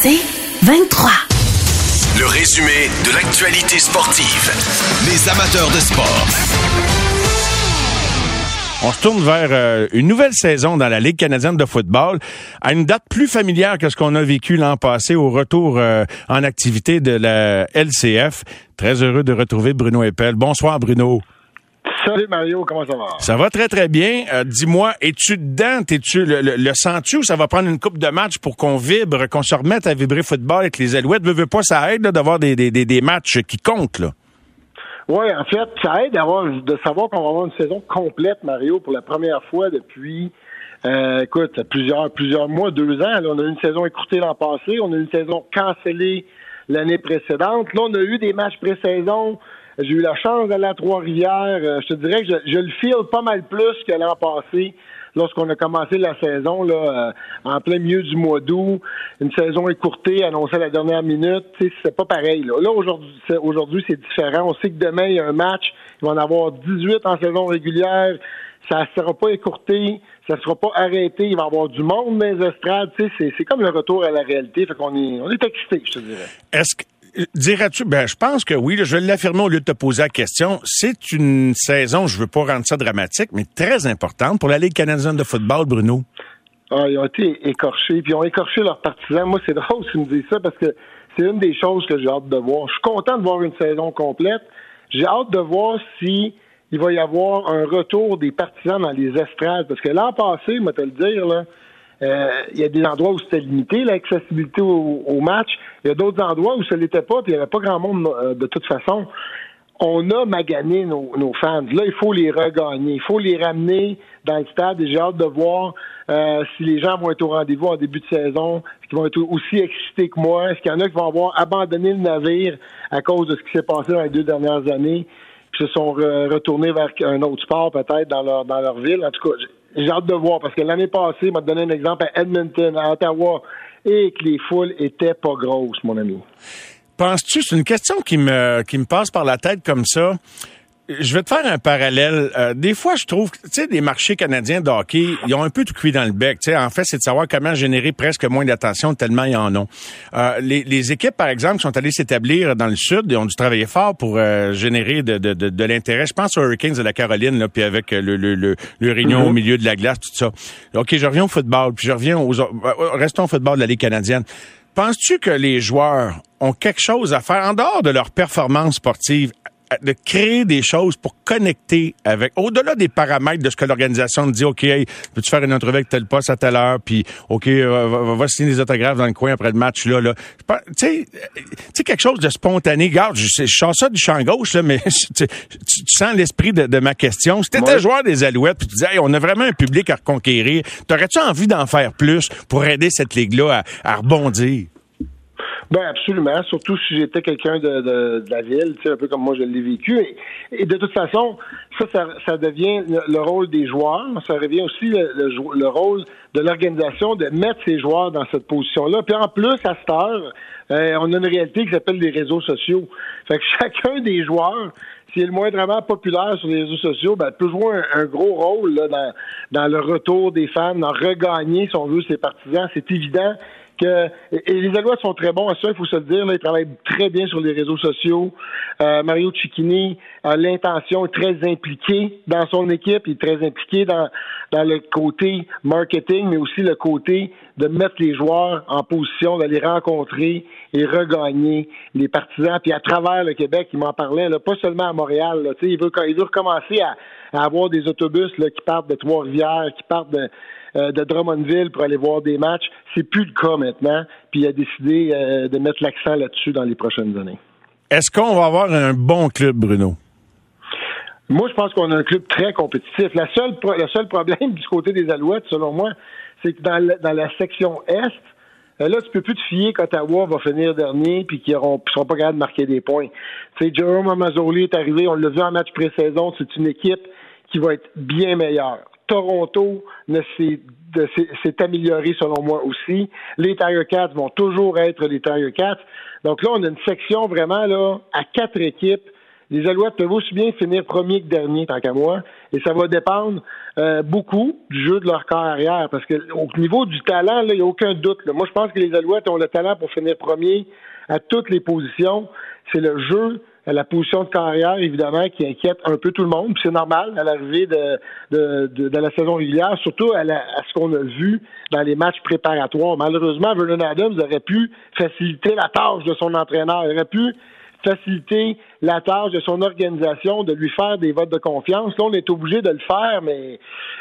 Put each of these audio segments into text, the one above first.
C'est 23. Le résumé de l'actualité sportive. Les amateurs de sport. On se tourne vers euh, une nouvelle saison dans la Ligue canadienne de football, à une date plus familière que ce qu'on a vécu l'an passé au retour euh, en activité de la LCF. Très heureux de retrouver Bruno Eppel. Bonsoir Bruno. Salut Mario, comment ça va? Ça va très très bien. Euh, dis-moi, es-tu dedans? Es-tu le, le, sens-tu ou ça va prendre une coupe de match pour qu'on vibre, qu'on se remette à vibrer football avec les Alouettes? Veux, veux pas, ça aide d'avoir des, des, des, matchs qui comptent là. Oui, en fait, ça aide d'avoir de savoir qu'on va avoir une saison complète, Mario, pour la première fois depuis euh, écoute, plusieurs plusieurs mois, deux ans. Là, on a eu une saison écourtée l'an passé, on a eu une saison cancellée l'année précédente. Là, on a eu des matchs pré-saison. J'ai eu la chance d'aller à Trois-Rivières. Euh, je te dirais que je, je le feel pas mal plus que l'an passé lorsqu'on a commencé la saison là, euh, en plein milieu du mois d'août, une saison écourtée, annoncée à la dernière minute, c'est pas pareil. Là, là aujourd'hui, aujourd'hui c'est différent. On sait que demain, il y a un match, il va en avoir 18 en saison régulière. Ça ne sera pas écourté, ça ne sera pas arrêté, il va y avoir du monde dans les estrades. C'est comme le retour à la réalité. Fait qu'on est, on est excité, je te dirais. Est-ce que Dirais-tu, ben, je pense que oui, je vais l'affirmer au lieu de te poser la question. C'est une saison, je veux pas rendre ça dramatique, mais très importante pour la Ligue canadienne de football, Bruno. Ah, ils ont été écorchés, puis ils ont écorché leurs partisans. Moi, c'est drôle si tu me dis ça parce que c'est une des choses que j'ai hâte de voir. Je suis content de voir une saison complète. J'ai hâte de voir si il va y avoir un retour des partisans dans les estrades. Parce que l'an passé, moi te le dire, là, il y a des endroits où c'était limité, l'accessibilité au, match. Il y a d'autres endroits où ça l'était pas, puis il n'y avait pas grand monde euh, de toute façon. On a magané nos, fans. Là, il faut les regagner. Il faut les ramener dans le stade. Et j'ai hâte de voir euh, si les gens vont être au rendez-vous en début de saison, qu'ils vont être aussi excités que moi? Est-ce qu'il y en a qui vont avoir abandonné le navire à cause de ce qui s'est passé dans les deux dernières années, puis se sont retournés vers un autre sport peut-être dans leur dans leur ville? En tout cas, j'ai hâte de voir parce que l'année passée, m'a donné un exemple à Edmonton, à Ottawa, et que les foules étaient pas grosses, mon ami. Penses-tu, c'est une question qui me, qui me passe par la tête comme ça je vais te faire un parallèle. Euh, des fois, je trouve, tu sais, les marchés canadiens de hockey, ils ont un peu tout cuit dans le bec. Tu sais, en fait, c'est de savoir comment générer presque moins d'attention tellement ils en ont. Euh, les, les, équipes, par exemple, qui sont allées s'établir dans le sud, ils ont dû travailler fort pour euh, générer de, de, de, de l'intérêt. Je pense aux Hurricanes de la Caroline, là, puis avec le, le, le, le réunion au mhm. milieu de la glace, tout ça. OK, je reviens au football, puis je reviens aux... Restons au football de la Ligue canadienne. Penses-tu que les joueurs ont quelque chose à faire en dehors de leur performance sportive de créer des choses pour connecter avec, au-delà des paramètres de ce que l'organisation dit, OK, peux-tu faire une entrevue avec tel poste à telle heure, puis OK, euh, va, signer des autographes dans le coin après le match, là, là. Tu sais, quelque chose de spontané. Regarde, je, je sens ça du champ gauche, là, mais tu, sens l'esprit de, ma question. Si t'étais joueur des Alouettes, puis tu disais, on a vraiment un public à reconquérir, t'aurais-tu envie d'en faire plus pour aider cette ligue-là à rebondir? Ben absolument, surtout si j'étais quelqu'un de, de, de, la ville, un peu comme moi je l'ai vécu. Et, de toute façon, ça, ça, ça devient le, rôle des joueurs, ça revient aussi le, le, rôle de l'organisation de mettre ses joueurs dans cette position-là. Puis en plus, à cette heure, euh, on a une réalité qui s'appelle les réseaux sociaux. Fait que chacun des joueurs, s'il est le moindrement populaire sur les réseaux sociaux, ben, peut jouer un, gros rôle là, dans, dans le retour des fans, dans regagner, si on veut, ses partisans. C'est évident que et les Alouettes sont très bons à ça, il faut se le dire. Là, ils travaillent très bien sur les réseaux sociaux. Euh, Mario Cicchini a l'intention, est très impliqué dans son équipe, il est très impliqué dans, dans le côté marketing, mais aussi le côté de mettre les joueurs en position d'aller rencontrer et regagner les partisans. Puis à travers le Québec, il m'en parlait, là, pas seulement à Montréal. Là, il, veut, il veut recommencer à, à avoir des autobus là, qui partent de Trois-Rivières, qui partent de, euh, de Drummondville pour aller voir des matchs. C'est plus le cas maintenant. Puis il a décidé euh, de mettre l'accent là-dessus dans les prochaines années. Est-ce qu'on va avoir un bon club, Bruno? Moi, je pense qu'on a un club très compétitif. La seule, le seul problème du côté des Alouettes, selon moi, c'est que dans la, section Est, euh, là, tu peux plus te fier qu'Ottawa va finir dernier puis qu'ils ne seront pas capables de marquer des points. Tu sais, Jerome Amazoli est arrivé, on l'a vu en match pré-saison, c'est une équipe qui va être bien meilleure. Toronto s'est amélioré selon moi aussi. Les Tiger Cats vont toujours être les Tiger Cats. Donc là, on a une section vraiment là à quatre équipes Les Alouettes peuvent aussi bien finir premier que dernier, tant qu'à moi, et ça va dépendre euh, beaucoup du jeu de leur corps arrière, parce que au niveau du talent, il n'y a aucun doute. Moi, je pense que les Alouettes ont le talent pour finir premier à toutes les positions. C'est le jeu la position de carrière, évidemment, qui inquiète un peu tout le monde. C'est normal à l'arrivée de, de, de, la saison régulière, surtout à, à ce qu'on a vu dans les matchs préparatoires. Malheureusement, Vernon Adams aurait pu faciliter la tâche de son entraîneur. Il aurait pu faciliter la tâche de son organisation, de lui faire des votes de confiance. Là, on est obligé de le faire, mais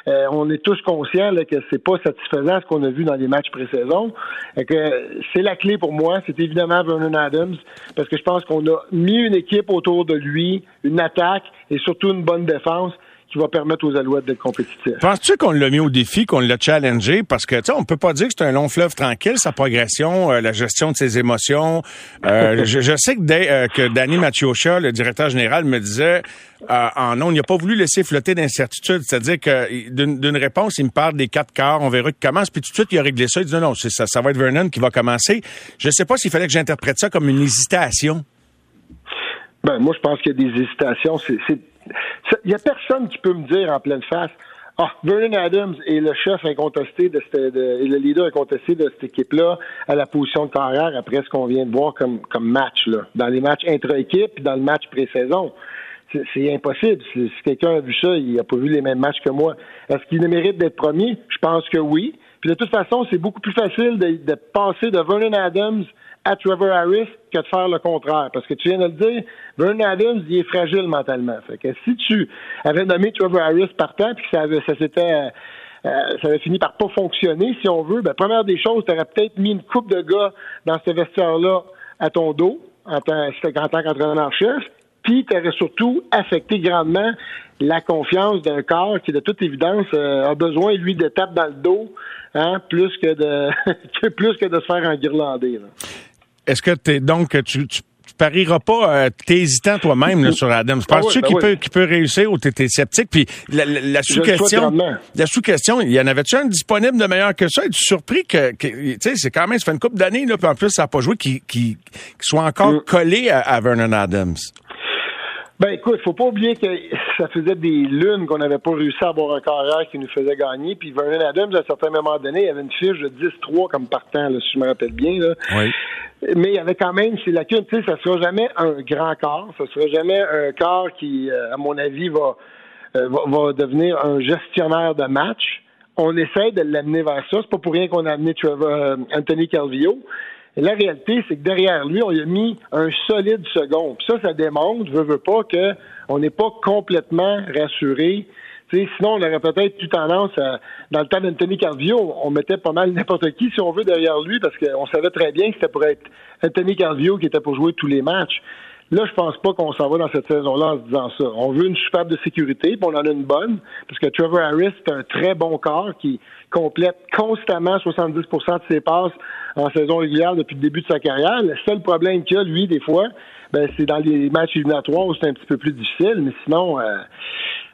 euh, on est tous conscients là, que c'est pas satisfaisant ce qu'on a vu dans les matchs pré-saison. c'est la clé pour moi, c'est évidemment Vernon Adams, parce que je pense qu'on a mis une équipe autour de lui, une attaque et surtout une bonne défense qui va permettre aux Alouettes d'être compétitifs. Penses-tu qu'on l'a mis au défi, qu'on l'a challengé? Parce que, tu sais, on peut pas dire que c'est un long fleuve tranquille, sa progression, euh, la gestion de ses émotions. Euh, je, sais que, euh, que Danny Machiocha, le directeur général, me disait, en non, il n'a pas voulu laisser flotter d'incertitude. C'est-à-dire que d'une réponse, il me parle des quatre quarts, on verra qu'il commence, puis tout de suite, il a réglé ça. Il dit non, non, ça, ça va être Vernon qui va commencer. Je sais pas s'il fallait que j'interprète ça comme une hésitation. Ben, moi, je pense qu'il y a des hésitations. C'est il n'y a personne qui peut me dire en pleine face ah, Vernon Adams est le chef incontesté de, cette, et le leader incontesté de cette équipe-là à la position de carrière après ce qu'on vient de voir comme, comme match, là, dans les matchs intra-équipe dans le match pré-saison. C'est impossible. Si, quelqu'un a vu ça, il n'a pas vu les mêmes matchs que moi. Est-ce qu'il mérite d'être premier? Je pense que oui. Puis de toute façon, c'est beaucoup plus facile de, de passer de Vernon Adams à Trevor Harris que de faire le contraire. Parce que tu viens de le dire, Vernon Adams, il est fragile mentalement. Fait que si tu avais nommé Trevor Harris partant, puis que ça, ça s'était euh, euh, ça avait fini par pas fonctionner, si on veut, ben, première des choses, tu aurais peut-être mis une coupe de gars dans ce vestiaire-là à ton dos, en tant, en tant qu'entraîneur-chef, puis tu aurais surtout affecté grandement la confiance d'un corps qui, de toute évidence, euh, a besoin, lui, de tape dans le dos, hein, plus que de plus que de se faire enguirlander. Là. Est-ce que t'es donc tu, tu parieras pas, euh, t'es hésitant toi-même sur Adam? Ah Penses-tu ben qu'il peut, qu'il peut réussir ou t'es sceptique? Puis la, sous-question, la sous-question, il y en avait-tu un disponible de meilleur que ça? Es-tu surpris que, tu sais, c'est quand même, ça fait une couple d'années, là, puis en plus, ça n'a pas joué, qu'il qui soit encore mm. collé à, Vernon Adams? Ben écoute, faut pas oublier que ça faisait des lunes qu'on n'avait pas réussi à avoir un carrière qui nous faisait gagner. Puis Vernon Adams, à un certain moment donné, il avait une fiche de 10-3 comme partant, là, si je me rappelle bien. Là. Oui. Mais il y avait quand même ces lacunes. Tu sais, ça sera jamais un grand corps. Ça sera jamais un corps qui, euh, à mon avis, va, euh, va, va, devenir un gestionnaire de match. On essaie de l'amener vers ça. C'est pas pour rien qu'on a amené Trevor, euh, Anthony Calvillo. Et la réalité, c'est que derrière lui, on a mis un solide second. Puis ça, ça démontre, veut, veut pas, qu'on n'est pas complètement rassuré. Sinon, on aurait peut-être eu tendance à, dans le temps d'Anthony Carvio, on mettait pas mal n'importe qui, si on veut, derrière lui, parce qu'on savait très bien que c'était pour être Anthony Carvio qui était pour jouer tous les matchs. Là, je pense pas qu'on s'en va dans cette saison-là en se disant ça. On veut une superbe de sécurité, puis on en a une bonne, parce que Trevor Harris, c'est un très bon corps qui complète constamment 70% de ses passes en saison régulière depuis le début de sa carrière. Le seul problème qu'il a, lui, des fois, ben, c'est dans les matchs éliminatoires où c'est un petit peu plus difficile, mais sinon, euh,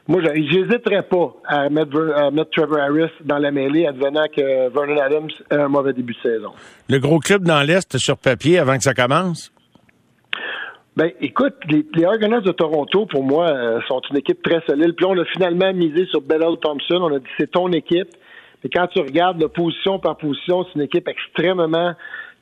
moi, j'hésiterais pas à mettre, à mettre, Trevor Harris dans la mêlée, advenant que Vernon Adams a un mauvais début de saison. Le gros club dans l'Est sur papier avant que ça commence? Ben, écoute, les, les Argonauts de Toronto, pour moi, euh, sont une équipe très solide. Puis on a finalement misé sur Bellel Thompson. On a dit c'est ton équipe. Et quand tu regardes la position par position, c'est une équipe extrêmement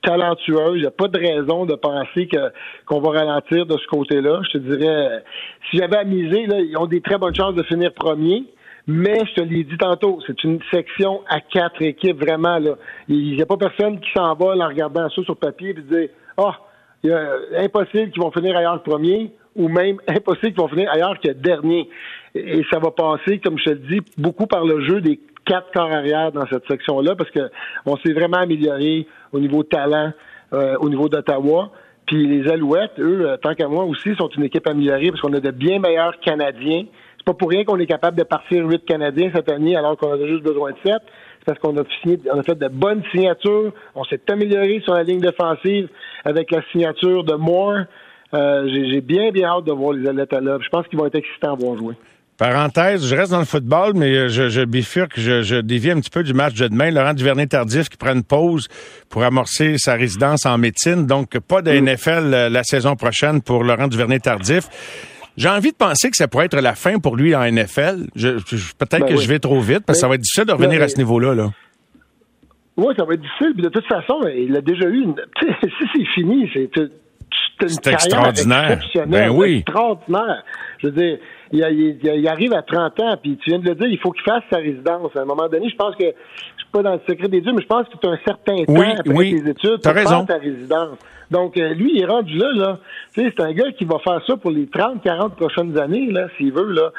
talentueuse. Il n'y a pas de raison de penser que qu'on va ralentir de ce côté-là. Je te dirais, si j'avais à miser, là, ils ont des très bonnes chances de finir premier. Mais je te l'ai dit tantôt, c'est une section à quatre équipes vraiment là. Il n'y a pas personne qui s'en va en regardant ça sur papier et dire ah, est impossible qu'ils vont finir ailleurs le premier ou même impossible qu'ils vont finir ailleurs que dernier. Et ça va passer, comme je te dis, beaucoup par le jeu des quatre corps arrière dans cette section-là parce que on s'est vraiment amélioré au niveau talent euh, au niveau d'Ottawa. Puis les Alouettes, eux, euh, tant qu'à moi aussi, sont une équipe améliorée parce qu'on a de bien meilleurs Canadiens. C'est pas pour rien qu'on est capable de partir huit Canadiens cette année alors qu'on a juste besoin de sept. C'est parce qu'on a signé, on a fait de bonnes signatures. On s'est amélioré sur la ligne défensive avec la signature de Moore. Euh, j'ai bien, bien hâte de voir les Alouettes à l'œuvre. Je pense qu'ils vont être excitants à voir jouer. Parenthèse, je reste dans le football, mais euh, je, je bifurque, je, je dévie un petit peu du match de demain. Laurent Duvernay-Tardif qui prend une pause pour amorcer sa résidence en médecine. Donc, pas de mm. NFL euh, la saison prochaine pour Laurent Duvernay-Tardif. J'ai envie de penser que ça pourrait être la fin pour lui en NFL. Peut-être Ben que oui. je vais trop vite, parce que ça va être difficile de revenir Ben, à ce niveau-là. Là. Oui, ça va être difficile. Puis de toute façon, il a déjà eu une. si c'est fini, c'est c'est une C'est carrière extraordinaire. exceptionnelle, Ben oui. Extraordinaire. Je veux dire, il, il- il- arrive à 30 ans, puis tu viens de le dire, il faut qu'il fasse sa résidence. À un moment donné, je pense que, je suis pas dans le secret des dieux, mais je pense que tu as un certain temps Oui, après oui. tes études pour faire ta résidence. Donc, euh, lui, il est rendu là, là. Tu sais, c'est un gars qui va faire ça pour les 30, 40 prochaines années, là, s'il veut, là.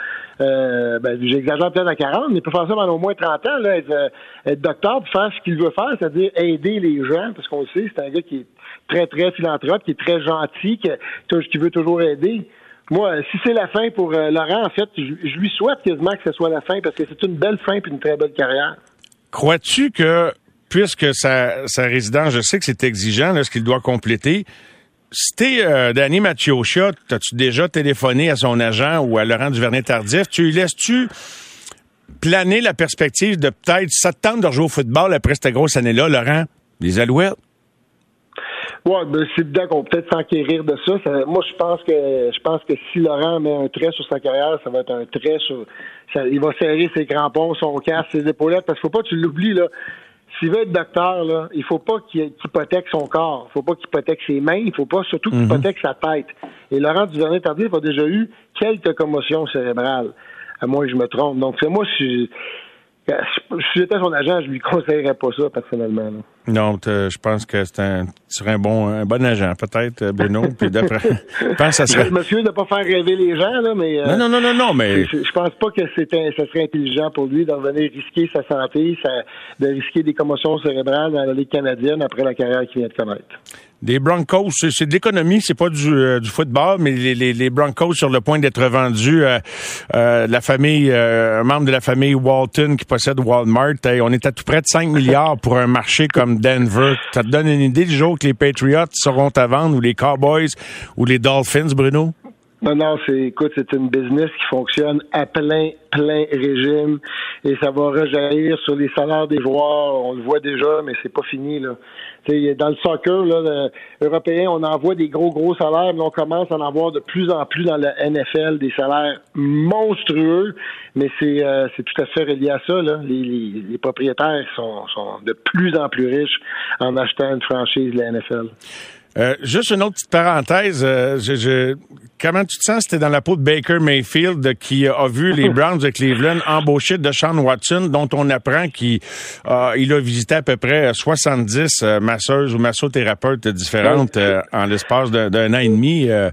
Euh, ben, j'exagère peut-être à 40, mais il peut faire ça pendant au moins 30 ans, là, être, euh, être docteur pour faire ce qu'il veut faire, c'est-à-dire aider les gens, parce qu'on le sait, c'est un gars qui est très, très philanthrope, qui est très gentil, qui, qui veut toujours aider. Moi, si c'est la fin pour euh, Laurent, en fait, je, je lui souhaite quasiment que ce soit la fin, parce que c'est une belle fin et une très belle carrière. Crois-tu que, puisque sa, sa résidence, je sais que c'est exigeant, là, ce qu'il doit compléter, si t'es euh, Danny Machiocha, t'as-tu déjà téléphoné à son agent ou à Laurent Duvernay-Tardif? Tu lui laisses-tu planer la perspective de peut-être, ça te tente de rejouer au football après cette grosse année-là, Laurent? Les Alouettes? Ouais, ben, c'est évident qu'on peut peut-être s'enquérir de ça. Ça- Moi, je pense que je pense que si Laurent met un trait sur sa carrière, ça va être un trait sur. ça- il va serrer ses crampons, son casque, ses épaulettes, parce qu'il faut pas que tu l'oublies là. S'il veut être docteur, là, il faut pas qu'il qu'il hypothèque son corps. Il faut pas qu'il hypothèque ses mains. Il faut pas surtout qu'il hypothèque sa tête. Et Laurent Duvernay-Tardif a déjà eu quelques commotions cérébrales. À moins que je me trompe. Donc, c'est moi, si, si j'étais son agent, je lui conseillerais pas ça, personnellement. là. Non, t'as- je pense que c'est un, tu serais un bon, un bon agent, peut-être, euh, Bruno. Puis d'après, je pense que ça serait. Je m'excuse de pas faire rêver les gens, là, mais. euh, Non, non, non, non, non, mais. Je, je pense pas que c'était, ça serait intelligent pour lui de revenir risquer sa santé, sa- de risquer des commotions cérébrales dans la Ligue canadienne après la carrière qu'il vient de connaître. Des Broncos, c'est de l'économie, c'est pas du, euh, du football, mais les, les, les Broncos sur le point d'être vendus à euh, la famille, euh, un membre de la famille Walton qui possède Walmart. On est à tout près de 5 milliards pour un marché comme Denver. Ça te donne une idée du jour que les Patriots seront à vendre ou les Cowboys ou les Dolphins, Bruno? Non, non, c'est, écoute, c'est une business qui fonctionne à plein, plein régime et ça va rejaillir sur les salaires des joueurs. On le voit déjà, mais c'est pas fini, là. Tu sais, dans le soccer, là, le- européen, on envoie des gros, gros salaires, mais on commence à en avoir de plus en plus dans la NFL, des salaires monstrueux, mais c'est, euh, c'est tout à fait relié à ça, là. Les, les- les propriétaires sont, sont de plus en plus riches en achetant une franchise de la NFL. Euh, juste une autre petite parenthèse. euh, je, je- comment tu te sens? C'était dans la peau de Baker Mayfield qui a vu les Browns de Cleveland embaucher Deshaun Watson, dont on apprend qu'il euh, il a visité à peu près 70 euh, masseuses ou massothérapeutes différentes euh, en l'espace d'un an et demi. Ben,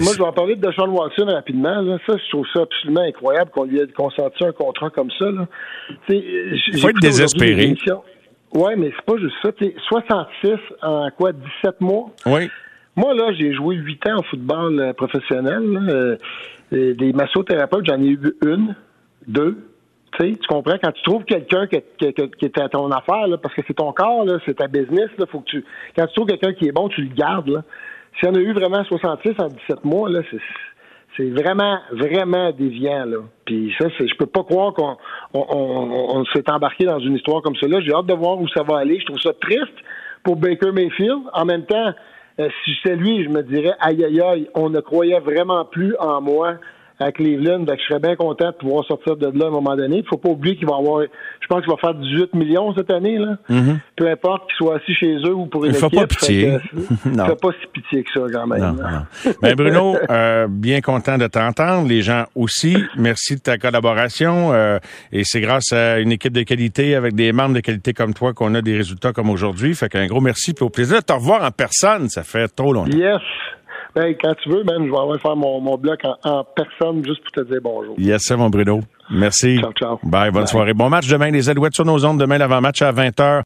moi, je vais en parler de Deshaun Watson rapidement. Là. Ça, je trouve ça absolument incroyable qu'on lui ait consenti un contrat comme ça. Là. Il faut être désespéré. Oui, mais c'est pas juste ça. T'sais, 66 en quoi, 17 mois? oui. Moi, là, j'ai joué 8 ans au football euh, professionnel. Euh, euh, des massothérapeutes, j'en ai eu une, deux. Tu sais, tu comprends? Quand tu trouves quelqu'un qui, qui, qui- qui est à ton affaire, là, parce que c'est ton corps, là, c'est ta business, là, faut que tu. Quand tu trouves quelqu'un qui est bon, tu le gardes. S'il y en a eu vraiment 66 en 17 mois, là, c'est. C'est vraiment, vraiment déviant, là. Puis ça, c'est, je peux pas croire qu'on on, on- s'est embarqué dans une histoire comme celle-là. J'ai hâte de voir où ça va aller. Je trouve ça triste pour Baker Mayfield. En même temps, euh, si c'est lui, je me dirais, aïe, aïe, aïe, on ne croyait vraiment plus en moi à Cleveland. Que je serais bien content de pouvoir sortir de là à un moment donné. Il faut pas oublier qu'il va avoir, je pense qu'il va faire 18 millions cette année, là. Peu importe qu'il soit assis chez eux ou pour une Il équipe. pas pitié. Que, Non. Il fait pas si pitié que ça, quand même. Non. Ben Bruno, euh, bien content de t'entendre. Les gens aussi. Merci de ta collaboration. euh, et c'est grâce à une équipe de qualité avec des membres de qualité comme toi qu'on a des résultats comme aujourd'hui. Fait qu'un gros merci. Puis au plaisir de te revoir en personne. Ça fait trop longtemps. Yes. Ben, quand tu veux, même, je vais aller faire mon, mon bloc en, en personne juste pour te dire bonjour. Yes, c'est mon Bruno. Merci. Ciao, ciao. Bye, bonne Bye. soirée. Bon match demain, les Alouettes sur nos ondes. Demain, l'avant-match à 20h.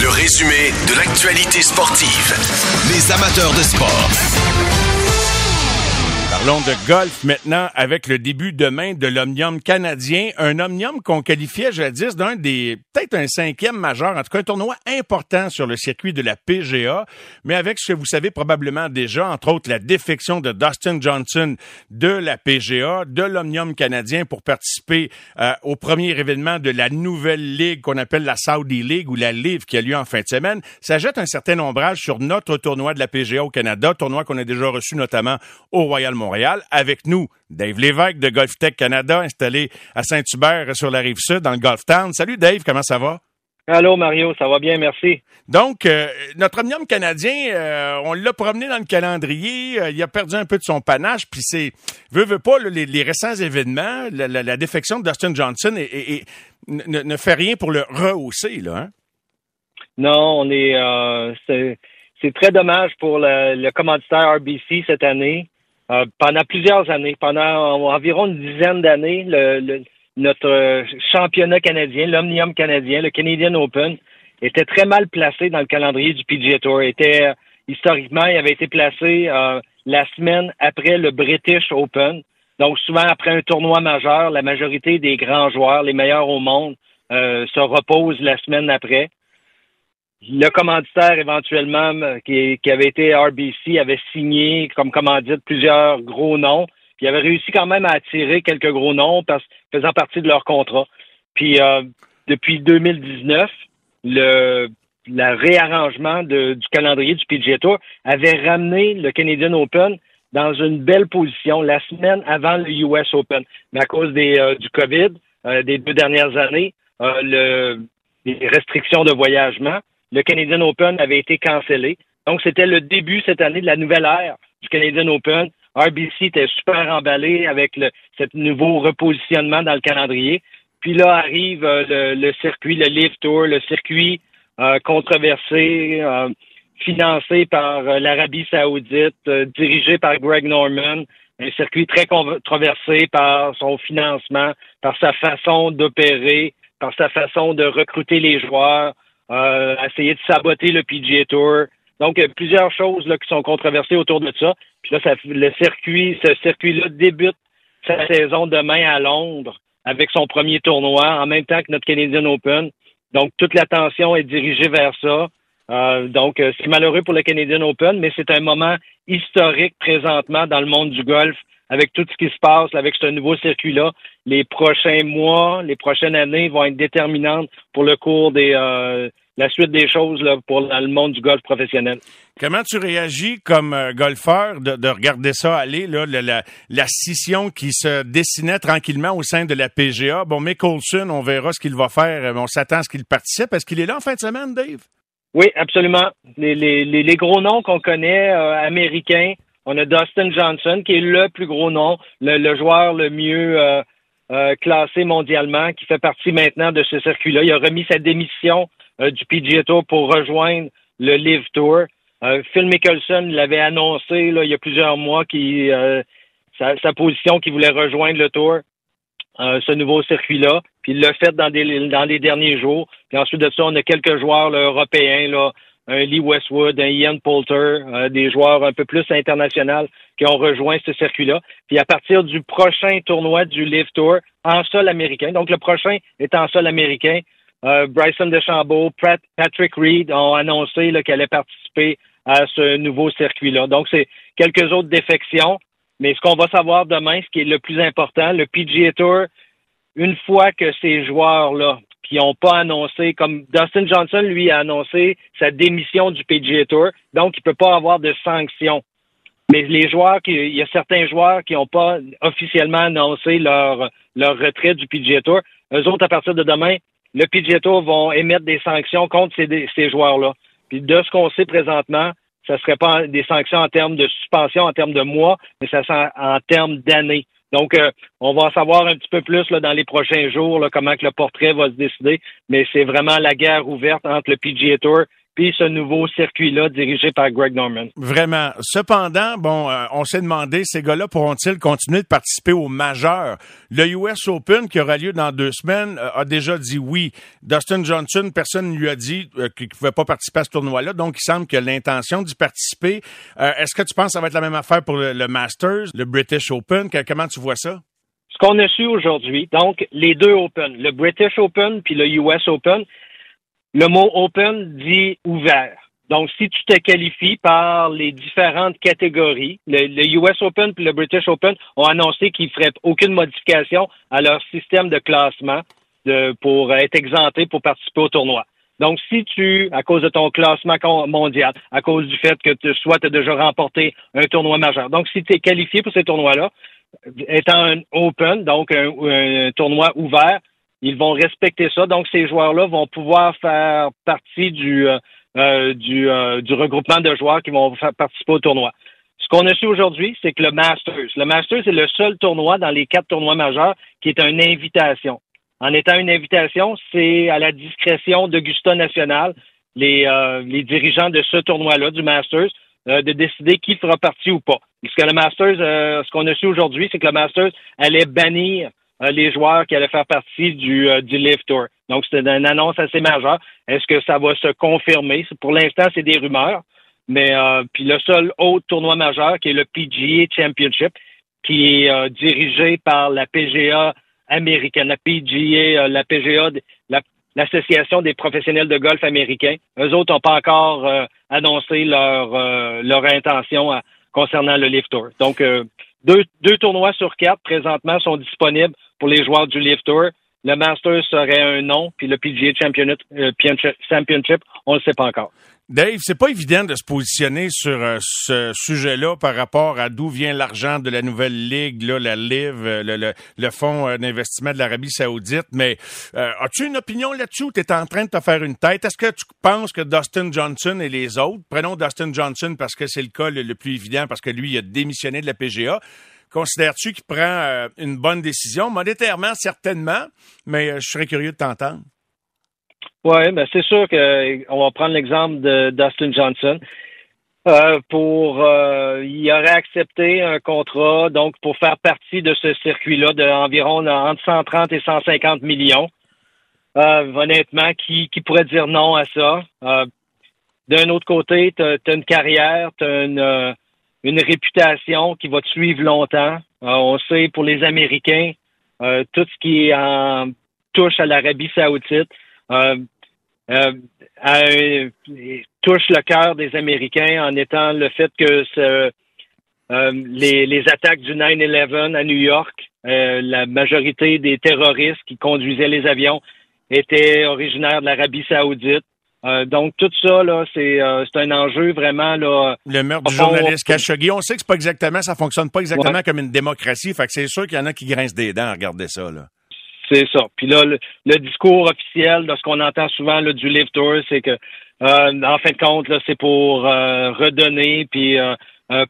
Le résumé de l'actualité sportive. Les amateurs de sport. Parlons de golf maintenant avec le début demain de l'Omnium canadien, un Omnium qu'on qualifiait jadis d'un des peut-être un cinquième majeur, en tout cas un tournoi important sur le circuit de la PGA, mais avec ce que vous savez probablement déjà, entre autres la défection de Dustin Johnson de la PGA, de l'Omnium canadien pour participer euh, au premier événement de la nouvelle ligue qu'on appelle la Saudi League ou la LIV qui a lieu en fin de semaine, ça jette un certain ombrage sur notre tournoi de la PGA au Canada, tournoi qu'on a déjà reçu notamment au Royal Montréal. Avec nous, Dave Lévesque de Golf Tech Canada, installé à Saint-Hubert sur la rive sud, dans le Golf Town. Salut Dave, comment ça va? Allô Mario, ça va bien, merci. Donc, euh, notre omnium canadien, euh, on l'a promené dans le calendrier, euh, il a perdu un peu de son panache, puis c'est, veut, veut pas, les, récents événements, la, défection de Dustin Johnson et, ne, fait rien pour le rehausser, là. Hein? Non, on est, c'est très dommage pour le, le commanditaire RBC cette année. Euh, pendant plusieurs années, pendant environ une dizaine d'années, le, notre championnat canadien, l'Omnium canadien, le Canadian Open, était très mal placé dans le calendrier du PGA Tour. Était historiquement, il avait été placé euh, la semaine après le British Open. Donc souvent après un tournoi majeur, la majorité des grands joueurs, les meilleurs au monde, euh, se reposent la semaine après le commanditaire éventuellement qui, avait été RBC avait signé comme commandite plusieurs gros noms. Puis il avait réussi quand même à attirer quelques gros noms parce faisant partie de leur contrat. Puis euh, depuis 2019, le le réarrangement du calendrier du PGA Tour avait ramené le Canadian Open dans une belle position la semaine avant le US Open. Mais à cause des, euh, du COVID euh, des deux dernières années, le, les restrictions de voyagement, le Canadian Open avait été cancellé. Donc, c'était le début cette année de la nouvelle ère du Canadian Open. RBC était super emballé avec le, ce nouveau repositionnement dans le calendrier. Puis là arrive euh, le, circuit, le Live Tour, le circuit euh, controversé, euh, financé par l'Arabie saoudite, dirigé par Greg Norman, un circuit très controversé par son financement, par sa façon d'opérer, par sa façon de recruter les joueurs, euh, essayer de saboter le PGA Tour. Donc, il y a plusieurs choses là, qui sont controversées autour de ça. Puis là, ça, le circuit, ce circuit-là débute sa saison demain à Londres avec son premier tournoi en même temps que notre Canadian Open. Donc, toute l'attention est dirigée vers ça. Euh, donc, euh, c'est malheureux pour le Canadian Open, mais c'est un moment historique présentement dans le monde du golf avec tout ce qui se passe, avec ce nouveau circuit-là. Les prochains mois, les prochaines années vont être déterminantes pour le cours des, euh, la suite des choses là, pour le monde du golf professionnel. Comment tu réagis comme euh, golfeur de, de, regarder ça aller, là, la, la, scission qui se dessinait tranquillement au sein de la PGA? Bon, mais Colson, on verra ce qu'il va faire. On s'attend à ce qu'il participe. Est-ce qu'il est là en fin de semaine, Dave? Oui, absolument. Les, les, les gros noms qu'on connaît, euh, américains, on a Dustin Johnson, qui est le plus gros nom, le, joueur le mieux euh, classé mondialement, qui fait partie maintenant de ce circuit-là. Il a remis sa démission euh, du PGA Tour pour rejoindre le Live Tour. Euh, Phil Mickelson l'avait annoncé il y a plusieurs mois qui euh, sa, position qu'il voulait rejoindre le Tour, ce nouveau circuit-là. Puis il l'a fait dans, les derniers jours. Puis ensuite de ça, on a quelques joueurs européens, Lee Westwood, un Ian Poulter, des joueurs un peu plus internationaux qui ont rejoint ce circuit-là. Puis à partir du prochain tournoi du Live Tour en sol américain, donc le prochain est en sol américain, euh, Bryson DeChambeau, Patrick Reed ont annoncé qu'elle allait participer à ce nouveau circuit-là. Donc, c'est quelques autres défections. Mais ce qu'on va savoir demain, ce qui est le plus important, le PGA Tour, une fois que ces joueurs-là, qui n'ont pas annoncé, comme Dustin Johnson, lui, a annoncé sa démission du PGA Tour, donc il ne peut pas avoir de sanctions. Mais les joueurs, il y a certains joueurs qui n'ont pas officiellement annoncé leur, leur retrait du PGA Tour. Eux autres, à partir de demain, le PGA Tour vont émettre des sanctions contre ces, ces joueurs-là. Puis de ce qu'on sait présentement, ça ne serait pas des sanctions en termes de suspension, en termes de mois, mais ça serait en termes d'années. Donc, euh, on va savoir un petit peu plus dans les prochains jours, là, comment que le portrait va se décider. Mais c'est vraiment la guerre ouverte entre le PGA Tour puis ce nouveau circuit-là dirigé par Greg Norman. Vraiment. Cependant, bon, euh, on s'est demandé, ces gars-là pourront-ils continuer de participer au majeur? Le US Open, qui aura lieu dans deux semaines, euh, a déjà dit oui. Dustin Johnson, personne ne lui a dit euh, qu'il ne pouvait pas participer à ce tournoi-là, donc il semble qu'il a l'intention d'y participer. Est-ce que tu penses que ça va être la même affaire pour le, le Masters, le British Open? Comment tu vois ça? Ce qu'on a su aujourd'hui, donc les deux Open, le British Open puis le US Open, le mot open dit ouvert. Donc, si tu te qualifies par les différentes catégories, le, US Open et le British Open ont annoncé qu'ils feraient aucune modification à leur système de classement de, pour être exempté pour participer au tournoi. Donc, si tu, à cause de ton classement mondial, à cause du fait que tu, soit tu as déjà remporté un tournoi majeur, donc si tu es qualifié pour ces tournois-là, étant un open, donc un tournoi ouvert, ils vont respecter ça. Donc, ces joueurs-là vont pouvoir faire partie du, euh, euh, du, euh, du, regroupement de joueurs qui vont faire participer au tournoi. Ce qu'on a su aujourd'hui, c'est que le Masters, le Masters est le seul tournoi dans les quatre tournois majeurs qui est une invitation. En étant une invitation, c'est à la discrétion d'Augusta National, les, les dirigeants de ce tournoi-là, du Masters, de décider qui fera partie ou pas. Parce que le Masters, ce qu'on a su aujourd'hui, c'est que le Masters allait bannir euh, les joueurs qui allaient faire partie du, euh, du Live Tour. Donc, c'est une annonce assez majeure. Est-ce que ça va se confirmer? Pour l'instant, c'est des rumeurs. Mais euh, puis le seul autre tournoi majeur qui est le PGA Championship, qui est dirigé par la PGA américaine, la PGA, la PGA, l'Association des professionnels de golf américains. Eux autres n'ont pas encore annoncé leur leur intention concernant le Live Tour. Donc deux, deux tournois sur quatre présentement sont disponibles pour les joueurs du Live Tour. Le Masters serait un nom, puis le PGA euh, Championship, on ne le sait pas encore. Dave, c'est pas évident de se positionner sur euh, ce sujet-là par rapport à d'où vient l'argent de la nouvelle ligue, là, la LIV, euh, le, le, fonds d'investissement de l'Arabie Saoudite. Mais as-tu une opinion là-dessus ou es en train de te faire une tête? Est-ce que tu penses que Dustin Johnson et les autres, prenons Dustin Johnson parce que c'est le cas le, le, plus évident, parce que lui, il a démissionné de la PGA, Considères-tu qu'il prend euh, une bonne décision? Monétairement, certainement, mais euh, je serais curieux de t'entendre. Oui, ben c'est sûr qu'on euh, va prendre l'exemple de Dustin Johnson. pour il aurait accepté un contrat donc pour faire partie de ce circuit-là d'environ entre 130 et 150 millions. honnêtement, qui, qui pourrait dire non à ça? D'un autre côté, tu as, une carrière, tu as une une réputation qui va suivre longtemps. Euh, on sait pour les Américains, euh, tout ce qui en touche à l'Arabie saoudite euh, touche le cœur des Américains en étant le fait que les, attaques du 9-11 à New York, la majorité des terroristes qui conduisaient les avions étaient originaires de l'Arabie saoudite. Euh, donc tout ça là, c'est euh, c'est un enjeu vraiment là. Le meurtre du journaliste Khashoggi, on sait que c'est pas exactement, ça fonctionne pas exactement comme une démocratie. Fait que c'est sûr qu'il y en a qui grincent des dents à regarder ça là. C'est ça. Puis là, le, discours officiel de ce qu'on entend souvent là, du Live Tour, c'est que euh, en fin de compte, là, c'est pour redonner, puis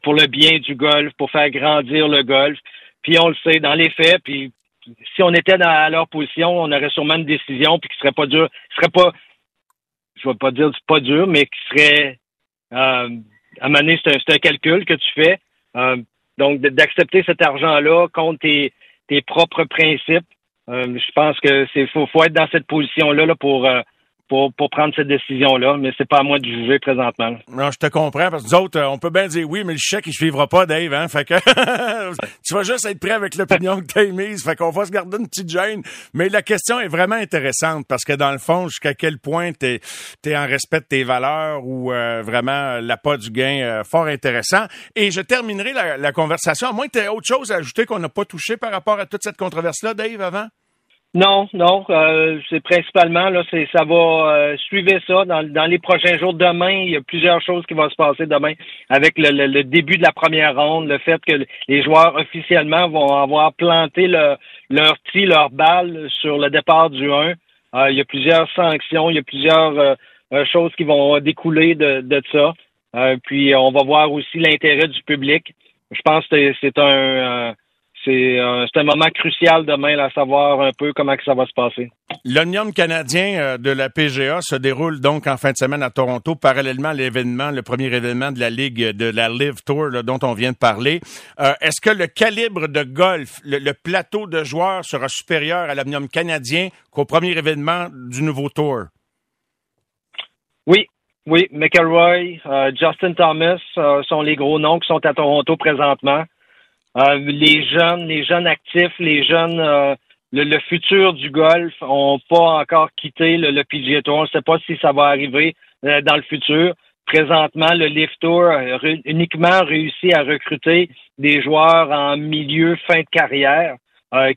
pour le bien du golf, pour faire grandir le golf. Puis on le sait dans les faits, puis si on était dans, à leur position, on aurait sûrement une décision puis qui serait pas dur, serait pas je vais pas dire pas dur, mais qui serait euh, à un c'est un, calcul que tu fais. Euh, donc, d'accepter cet argent-là contre tes, tes propres principes, euh, je pense que c'est faut, faut être dans cette position-là là, pour euh, pour, pour prendre cette décision-là, mais c'est pas à moi de juger présentement. Non, je te comprends, parce que nous autres, euh, on peut bien dire oui, mais le chèque, il suivra pas, Dave, hein? Fait que tu vas juste être prêt avec l'opinion que tu as émise. Fait qu'on va se garder une petite gêne. Mais la question est vraiment intéressante parce que dans le fond, jusqu'à quel point tu es, en respect de tes valeurs ou euh, vraiment l'appât du gain euh, fort intéressant. Et je terminerai la, la conversation, à moins que tu aies autre chose à ajouter qu'on n'a pas touché par rapport à toute cette controverse-là, Dave, avant? Non, non, euh, c'est principalement là, c'est ça va euh, suivre ça dans, dans les prochains jours. Demain, il y a plusieurs choses qui vont se passer demain avec le, le, début de la première ronde, le fait que les joueurs officiellement vont avoir planté le, leur tir, leur balle sur le départ du 1. Euh, il y a plusieurs sanctions, il y a plusieurs choses qui vont découler de, de ça. puis on va voir aussi l'intérêt du public. Je pense que c'est un c'est un moment crucial demain à savoir un peu comment que ça va se passer. L'Onium canadien de la PGA se déroule donc en fin de semaine à Toronto, parallèlement à l'événement, le premier événement de la Ligue de la Live Tour dont on vient de parler. Est-ce que le calibre de golf, le, plateau de joueurs sera supérieur à l'Omnium canadien qu'au premier événement du nouveau Tour? Oui, oui, McElroy, euh, Justin Thomas euh, sont les gros noms qui sont à Toronto présentement. Euh, les jeunes, les jeunes actifs, les jeunes, le, futur du golf n'ont pas encore quitté le, le PGA Tour. On ne sait pas si ça va arriver dans le futur. Présentement, le Lift Tour a uniquement réussi à recruter des joueurs en milieu fin de carrière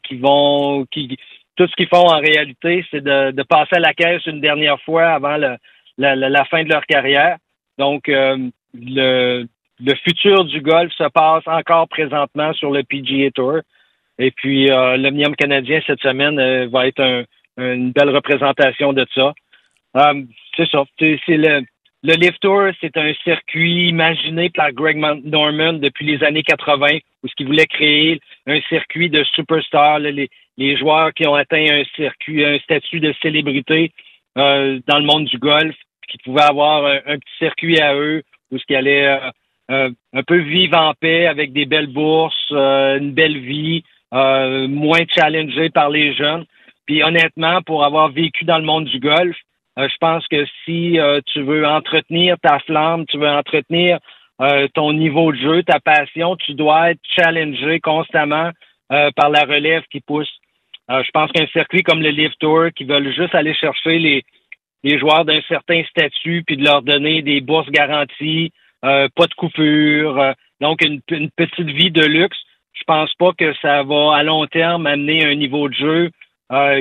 qui vont, qui tout ce qu'ils font en réalité, c'est de, de passer à la caisse une dernière fois avant le, la, fin de leur carrière. Donc, euh, le, le futur du golf se passe encore présentement sur le PGA Tour. Et puis, euh, l'Omnium canadien cette semaine euh, va être une belle représentation de ça. Euh, c'est ça. C'est le, le Lift Tour, c'est un circuit imaginé par Greg Norman depuis les années 80, où ce qu'il voulait créer un circuit de superstars, les, les joueurs qui ont atteint un circuit, un statut de célébrité euh, dans le monde du golf, qui pouvaient avoir un, petit circuit à eux où ce qui allait euh, un peu vivre en paix avec des belles bourses, une belle vie, moins challengé par les jeunes. Puis honnêtement, pour avoir vécu dans le monde du golf, je pense que si tu veux entretenir ta flamme, tu veux entretenir ton niveau de jeu, ta passion, tu dois être challengé constamment par la relève qui pousse. Euh, je pense qu'un circuit comme le Live Tour, qui veulent juste aller chercher les, les joueurs d'un certain statut, puis de leur donner des bourses garanties, euh, pas de coupure, euh, donc une, petite vie de luxe, je pense pas que ça va à long terme amener un niveau de jeu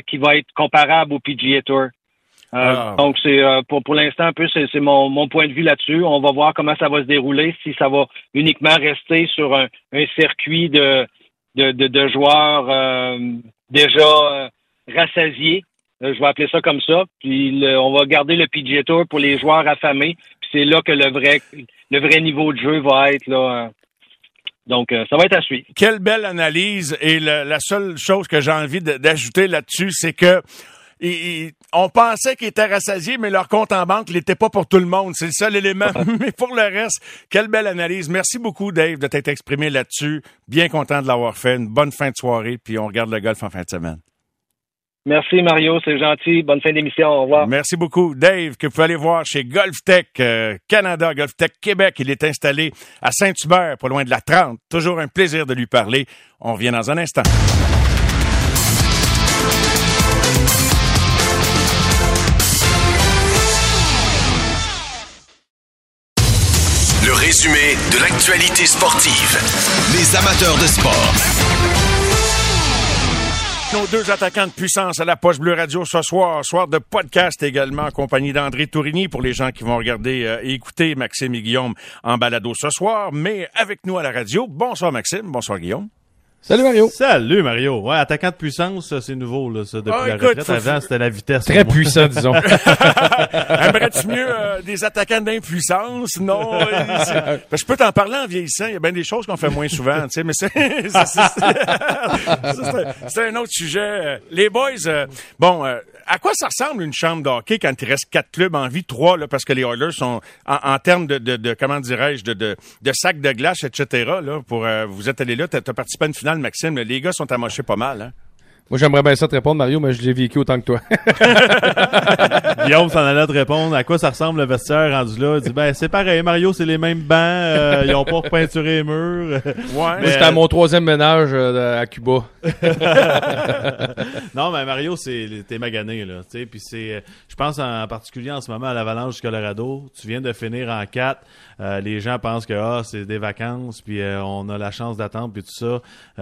qui va être comparable au PGA Tour. Ah. Donc c'est pour pour l'instant un peu c'est mon, mon point de vue là-dessus. On va voir comment ça va se dérouler, si ça va uniquement rester sur un, un circuit de de, de, de joueurs déjà euh, rassasié. Euh, je vais appeler ça comme ça. Puis on va garder le PGA Tour pour les joueurs affamés. C'est là que le vrai le vrai niveau de jeu va être là. Euh. Donc, ça va être à suivre. Quelle belle analyse. Et la seule chose que j'ai envie d'ajouter là-dessus, c'est que on pensait qu'ils étaient rassasiés, mais leur compte en banque n'était pas pour tout le monde. C'est le seul élément. mais pour le reste, quelle belle analyse. Merci beaucoup, Dave, de t'être exprimé là-dessus. Bien content de l'avoir fait. Une bonne fin de soirée, puis on regarde le golf en fin de semaine. Merci Mario, c'est gentil. Bonne fin d'émission. Au revoir. Merci beaucoup. Dave, que vous pouvez aller voir chez GolfTech euh, Canada, GolfTech Québec. Il est installé à Saint-Hubert, pas loin de la 30. Toujours un plaisir de lui parler. On revient dans un instant. Le résumé de l'actualité sportive. Les amateurs de sport. Nos deux attaquants de puissance à la Poche Bleue Radio ce soir, soir de podcast également, en compagnie d'André Tourigny pour les gens qui vont regarder euh, et écouter Maxime et Guillaume en balado ce soir, mais avec nous à la radio. Bonsoir Maxime, bonsoir Guillaume. Salut Mario. Salut Mario. Ouais, attaquant de puissance, c'est nouveau là, ça, depuis ah, la retraite. Avant, c'était la vitesse. Très puissant, disons. Aimerais-tu mieux euh, des attaquants d'impuissance? Non. je peux t'en parler en vieillissant. Il y a bien des choses qu'on fait moins souvent, tu sais, mais c'est c'est un autre sujet. Les boys, euh, bon, euh, à quoi ça ressemble une chambre d'hockey quand il reste quatre clubs en vie, trois là, parce que les Oilers sont en, termes de, de, comment dirais-je, de, de, de sacs de glace, etc. Là, pour vous êtes allé là, tu as participé à une finale Maxime. Les gars sont amochés pas mal. Hein? Moi, j'aimerais bien ça te répondre, Mario, mais je l'ai vécu autant que toi. Guillaume s'en allait te répondre à quoi ça ressemble le vestiaire rendu là? Il dit, ben, c'est pareil, Mario, c'est les mêmes bancs, euh, ils ont pas repeinturé les murs. Ouais. C'était à mon troisième ménage euh, à Cuba. non, mais Mario, c'est, t'es magané, là, tu sais, puis c'est, je pense en particulier en ce moment à l'Avalanche du Colorado, tu viens de finir en quatre, euh, les gens pensent que, ah, c'est des vacances, puis on a la chance d'attendre, puis tout ça.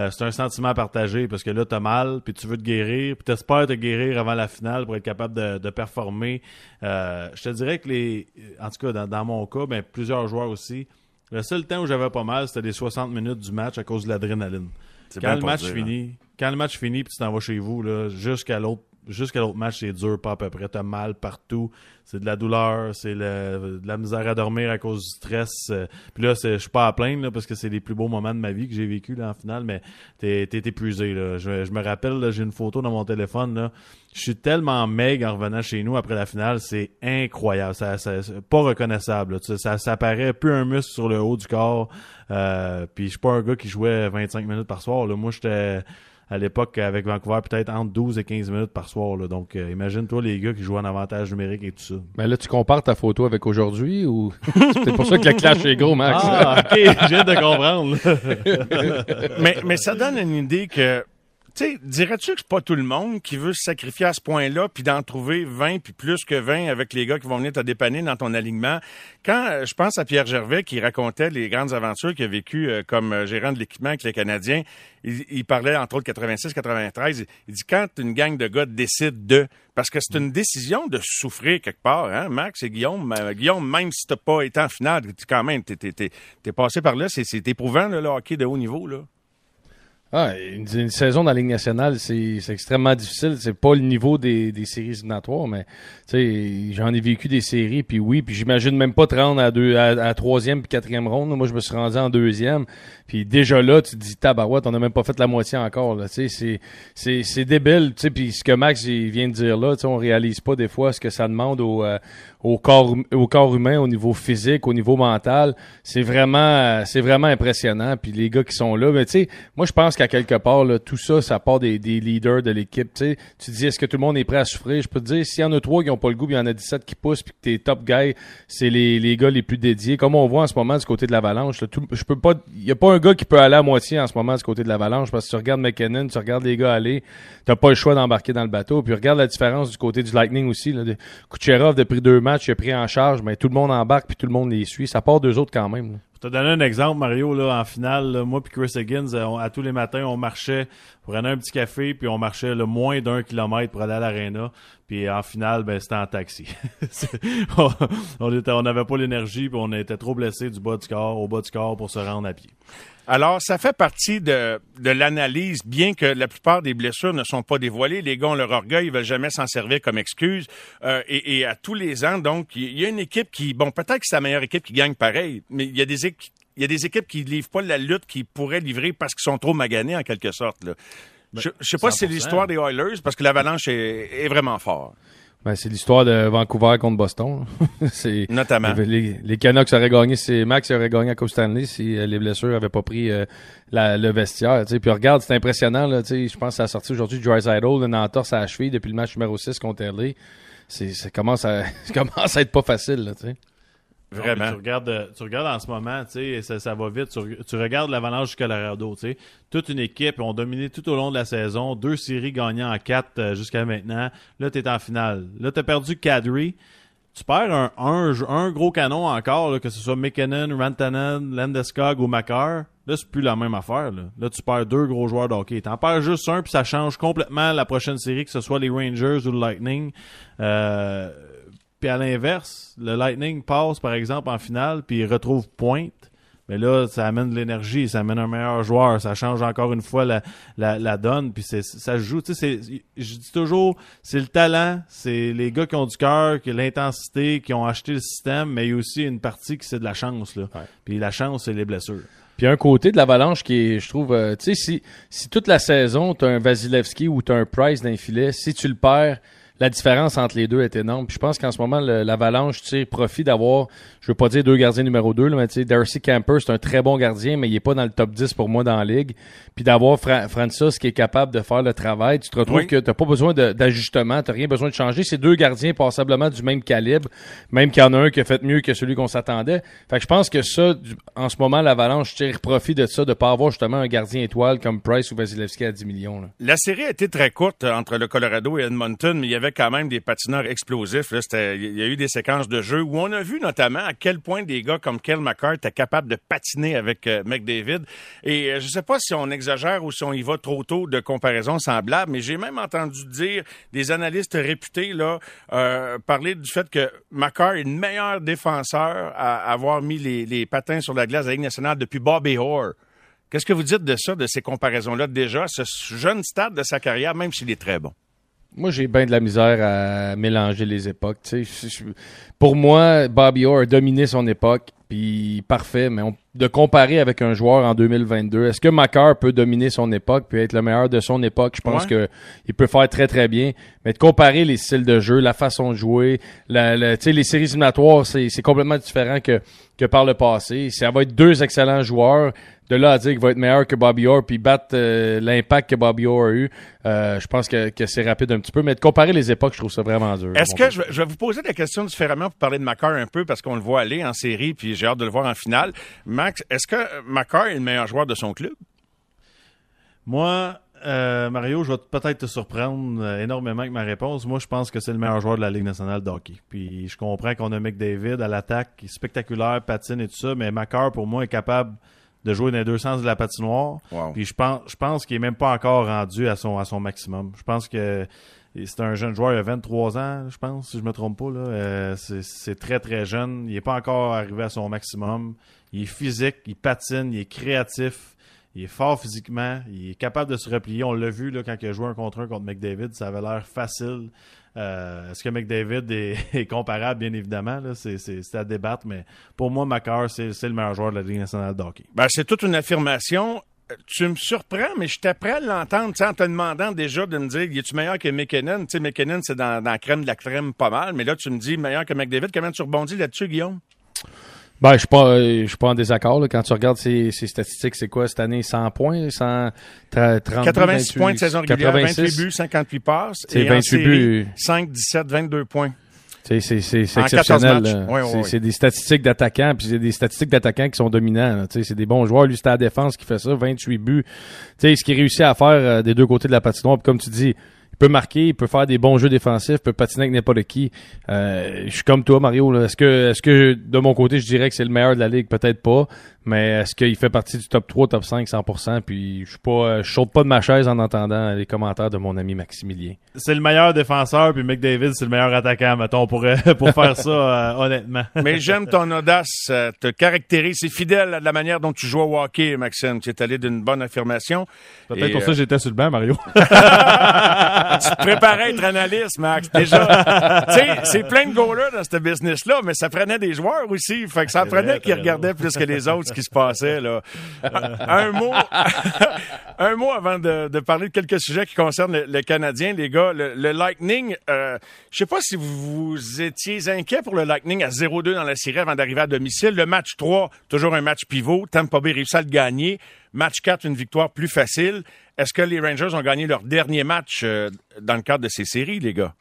c'est un sentiment partagé, parce que là, t'as mal, puis tu veux te guérir, puis espères te guérir avant la finale pour être capable de, performer. Euh, je te dirais que les, en tout cas dans, mon cas, ben, plusieurs joueurs aussi. Le seul temps où j'avais pas mal, c'était les 60 minutes du match à cause de l'adrénaline. Quand le match finit, quand le match finit, puis tu t'en vas chez vous, jusqu'à l'autre jusqu'à l'autre match, c'est dur, pas à peu près. T'as mal partout. C'est de la douleur, c'est de la misère à dormir à cause du stress. Euh. Puis là, je suis pas à plaindre là, parce que c'est les plus beaux moments de ma vie que j'ai vécu là, en finale, mais t'es es épuisé. Là. Je, me rappelle, j'ai une photo dans mon téléphone. Là. Je suis tellement maigre en revenant chez nous après la finale, c'est incroyable. Ça, ça, pas reconnaissable. Ça, ça paraît plus un muscle sur le haut du corps. Euh, puis je suis pas un gars qui jouait 25 minutes par soir. Là. Moi, j'étais à l'époque avec Vancouver, peut-être entre 12 et 15 minutes par soir. Là. Donc, euh, imagine-toi les gars qui jouent en avantage numérique et tout ça. Mais là, tu compares ta photo avec aujourd'hui ou c'est pour ça que le clash est gros, Max? Ah, ok, viens de comprendre. mais, mais ça donne une idée que tu dirais-tu que c'est pas tout le monde qui veut se sacrifier à ce point-là, puis d'en trouver 20, puis plus que 20 avec les gars qui vont venir te dépanner dans ton alignement? Quand euh, je pense à Pierre Gervais qui racontait les grandes aventures qu'il a vécues euh, comme euh, gérant de l'équipement avec les Canadiens, il, parlait entre autres 86-93, il dit quand une gang de gars décide de... Parce que c'est une décision de souffrir quelque part, hein, Max et Guillaume. Guillaume, même si t'as pas été en finale, quand même, t'es, t'es, passé par là, c'est, c'est éprouvant, le hockey de haut niveau, là. Ah, une, saison dans la Ligue nationale, c'est extrêmement difficile. C'est pas le niveau des, des séries éliminatoires, mais j'en ai vécu des séries, puis oui, puis j'imagine même pas te rendre à deux, à, troisième puis quatrième ronde. Moi, je me suis rendu en deuxième, puis déjà là, tu te dis tabarouette, on a même pas fait la moitié encore. Là, c'est c'est débile, tu sais. Puis ce que Max vient de dire là, on réalise pas des fois ce que ça demande au, euh, au corps au corps humain, au niveau physique, au niveau mental. C'est vraiment c'est vraiment impressionnant. Puis les gars qui sont là, mais tu sais, moi je pense qu'à quelque part là, tout ça, ça part des, des leaders de l'équipe. Tu sais, tu dis est-ce que tout le monde est prêt à souffrir? Je peux te dire, s'il y en a trois qui ont pas le goût, il y en a 17 qui poussent, puis que tes top guys, c'est les, les gars les plus dédiés. Comme on voit en ce moment du côté de l'Avalanche, je peux pas, il y a pas un gars qui peut aller à moitié en ce moment du côté de l'Avalanche parce que tu regardes McKinnon, tu regardes les gars aller, t'as pas le choix d'embarquer dans le bateau. Puis regarde la différence du côté du Lightning aussi. Là. Kucherov, depuis deux matchs, il a pris en charge, mais tout le monde embarque puis tout le monde les suit. Ça part d'eux autres quand même. Pour te donner un exemple, Mario, là, en finale, moi puis Chris Higgins, euh, à tous les matins, on marchait, on prenait un petit café, puis on marchait le moins d'un kilomètre pour aller à l'aréna. Puis en finale, ben c'était en taxi. on n'avait pas l'énergie, puis on était trop blessés du bas du corps au bas du corps pour se rendre à pied. Alors, ça fait partie de, de l'analyse, bien que la plupart des blessures ne sont pas dévoilées. Les gars ont leur orgueil, ils veulent jamais s'en servir comme excuse. Euh, et, et, à tous les ans, donc, il y a une équipe qui, bon, peut-être que c'est la meilleure équipe qui gagne pareil, mais il y a des équipes il y a des équipes qui livrent pas la lutte qu'ils pourraient livrer parce qu'ils sont trop maganés en quelque sorte. Là. Ben, je, je sais pas si c'est l'histoire des Oilers parce que l'avalanche est, est vraiment fort. Ben, c'est l'histoire de Vancouver contre Boston. c'est Notamment. Les, les Canucks auraient gagné, c'est Max aurait gagné à Coupe Stanley si euh, les blessures avaient pas pris euh, la, le vestiaire. T'sais. Puis regarde, c'est impressionnant. Là, je pense que ça a sorti aujourd'hui Dry Side une entorse à la cheville depuis le match numéro 6 contre LA. C'est, ça commence à ça commence à être pas facile. Là, sais. Vraiment. tu, regardes, tu regardes en ce moment, tu sais, ça, ça va vite. Tu, tu regardes l'Avalanche du Colorado, tu sais. Toute une équipe, ont dominé tout au long de la saison. Deux séries gagnant en quatre euh, jusqu'à maintenant. Là, tu es en finale. Là, tu as perdu Kadri. Tu perds un, un, un, gros canon encore, là, que ce soit McKinnon, Rantanen, Landeskog ou Makar. Là, c'est plus la même affaire. Là. là, tu perds deux gros joueurs d'hockey. T'en perds juste un, puis ça change complètement la prochaine série, que ce soit les Rangers ou le Lightning. Euh, puis à l'inverse, le Lightning passe, par exemple, en finale, puis il retrouve pointe. Mais là, ça amène de l'énergie, ça amène un meilleur joueur, ça change encore une fois la, la, la donne, puis ça se joue. Tu sais, je dis toujours, c'est le talent, c'est les gars qui ont du cœur, qui ont l'intensité, qui ont acheté le système, mais il y a aussi une partie qui c'est de la chance. Là. Puis la chance, c'est les blessures. Puis un côté de l'avalanche qui est, je trouve, euh, tu sais, si, si toute la saison, tu as un Vasilevski ou tu as un Price d'un filet, si tu le perds, la différence entre les deux est énorme. Puis je pense qu'en ce moment, l'Avalanche tire profit d'avoir, je veux pas dire deux gardiens numéro deux, mais tu sais, Darcy Camper, c'est un très bon gardien, mais il est pas dans le top 10 pour moi dans la ligue. Puis d'avoir Fra Francis qui est capable de faire le travail, tu te retrouves que tu pas besoin d'ajustement, tu rien besoin de changer. C'est deux gardiens passablement du même calibre, même qu'il y en a un qui a fait mieux que celui qu'on s'attendait. Fait que je pense que ça, en ce moment, l'Avalanche tire profit de ça, de pas avoir justement un gardien étoile comme Price ou Vasilevski à 10 millions. Là. La série a été très courte entre le Colorado et Edmonton, mais il y avait quand même des patineurs explosifs. Il y a eu des séquences de jeu où on a vu notamment à quel point des gars comme Kel McCart étaient capables de patiner avec euh, McDavid. Et euh, je ne sais pas si on exagère ou si on y va trop tôt de comparaisons semblables, mais j'ai même entendu dire des analystes réputés là euh, parler du fait que McCart est le meilleur défenseur à avoir mis les, patins sur la glace de la nationale depuis Bobby Orr. Qu'est-ce que vous dites de ça, de ces comparaisons-là? Déjà, ce jeune stade de sa carrière, même s'il est très bon? Moi, j'ai bien de la misère à mélanger les époques. Pour moi, Bobby Orr a dominé son époque, puis parfait, mais de comparer avec un joueur en 2022, est-ce que Macar peut dominer son époque puis être le meilleur de son époque? Je pense que il peut faire très, très bien. Mais de comparer les styles de jeu, la façon de jouer, la, les séries éliminatoires, c'est complètement différent que, que par le passé. Ça va être deux excellents joueurs de là à dire qu'il va être meilleur que Bobby Orr puis battre euh, l'impact que Bobby Orr a eu, euh, je pense que, que c'est rapide un petit peu. Mais de comparer les époques, je trouve ça vraiment dur. Est-ce que je, vais vous poser la question différemment pour parler de Macar un peu parce qu'on le voit aller en série puis j'ai hâte de le voir en finale. Max, est-ce que Macar est le meilleur joueur de son club? Moi, euh, Mario, je vais peut-être te surprendre énormément avec ma réponse. Moi, je pense que c'est le meilleur joueur de la Ligue nationale de hockey. Puis je comprends qu'on a McDavid à l'attaque, qui est spectaculaire, patine et tout ça, mais Macar, pour moi, est capable de jouer dans les deux sens de la patinoire. Puis je pense, je pense qu'il est même pas encore rendu à son, à son maximum. Je pense que c'est un jeune joueur, il a 23 ans, je pense, si je me trompe pas. Euh, c'est très, très jeune. Il n'est pas encore arrivé à son maximum. Il est physique, il patine, il est créatif, il est fort physiquement, il est capable de se replier. On l'a vu quand il a joué un contre un contre McDavid, ça avait l'air facile. Euh, est-ce que McDavid est, comparable, bien évidemment? C'est à débattre, mais pour moi, Macar, c'est le meilleur joueur de la Ligue nationale de hockey. Ben, c'est toute une affirmation. Tu me surprends, mais je t'apprends à l'entendre en te demandant déjà de me dire es-tu meilleur que McKinnon? Tu sais, McKinnon, c'est dans, dans la crème de la crème pas mal, mais là, tu me dis meilleur que McDavid. Comment tu rebondis là-dessus, Guillaume? Ben, je suis pas, je suis pas en désaccord. Là. Quand tu regardes ces, ces statistiques, c'est quoi cette année? 100 points, 100, 30, 86 points de saison régulière, 28 buts, 58 passes. C'est 28 buts. 5, 17, 22 points. C'est exceptionnel. c'est des statistiques d'attaquants, puis c'est des statistiques d'attaquants qui sont dominants. C'est des bons joueurs. Lui, c'était la défense qui fait ça, 28 buts. sais ce qu'il réussit à faire euh, des deux côtés de la patinoire, puis comme tu dis, peut marquer, il peut faire des bons jeux défensifs, peut patiner avec n'importe qui. Euh, je suis comme toi, Mario. Est-ce que, est-ce que de mon côté, je dirais que c'est le meilleur de la ligue? Peut-être pas. Mais est-ce qu'il fait partie du top 3, top 5, 100%? Puis je suis pas, je saute pas de ma chaise en entendant les commentaires de mon ami Maximilien. C'est le meilleur défenseur, puis McDavid, c'est le meilleur attaquant, mettons, pour, pour faire ça, euh, honnêtement. Mais j'aime ton audace, euh, te caractérise. C'est fidèle à la manière dont tu joues au hockey, Maxime. Tu es allé d'une bonne affirmation. Peut-être pour ça que j'étais sur le banc, Mario. tu te préparais à être analyste, Max, déjà. tu sais, c'est plein de goalers dans ce business-là, mais ça prenait des joueurs aussi. Fait que ça prenait qu'ils regardaient plus que les autres qui se passait. Là. un mot, un mot avant de, parler de quelques sujets qui concernent le, Canadien, les gars. Le, Lightning, euh, je sais pas si vous, étiez inquiet pour le Lightning à 0-2 dans la série avant d'arriver à domicile. Le match 3, toujours un match pivot. Tampa Bay réussit à le gagner. Match 4, une victoire plus facile. Est-ce que les Rangers ont gagné leur dernier match euh, dans le cadre de ces séries, les gars?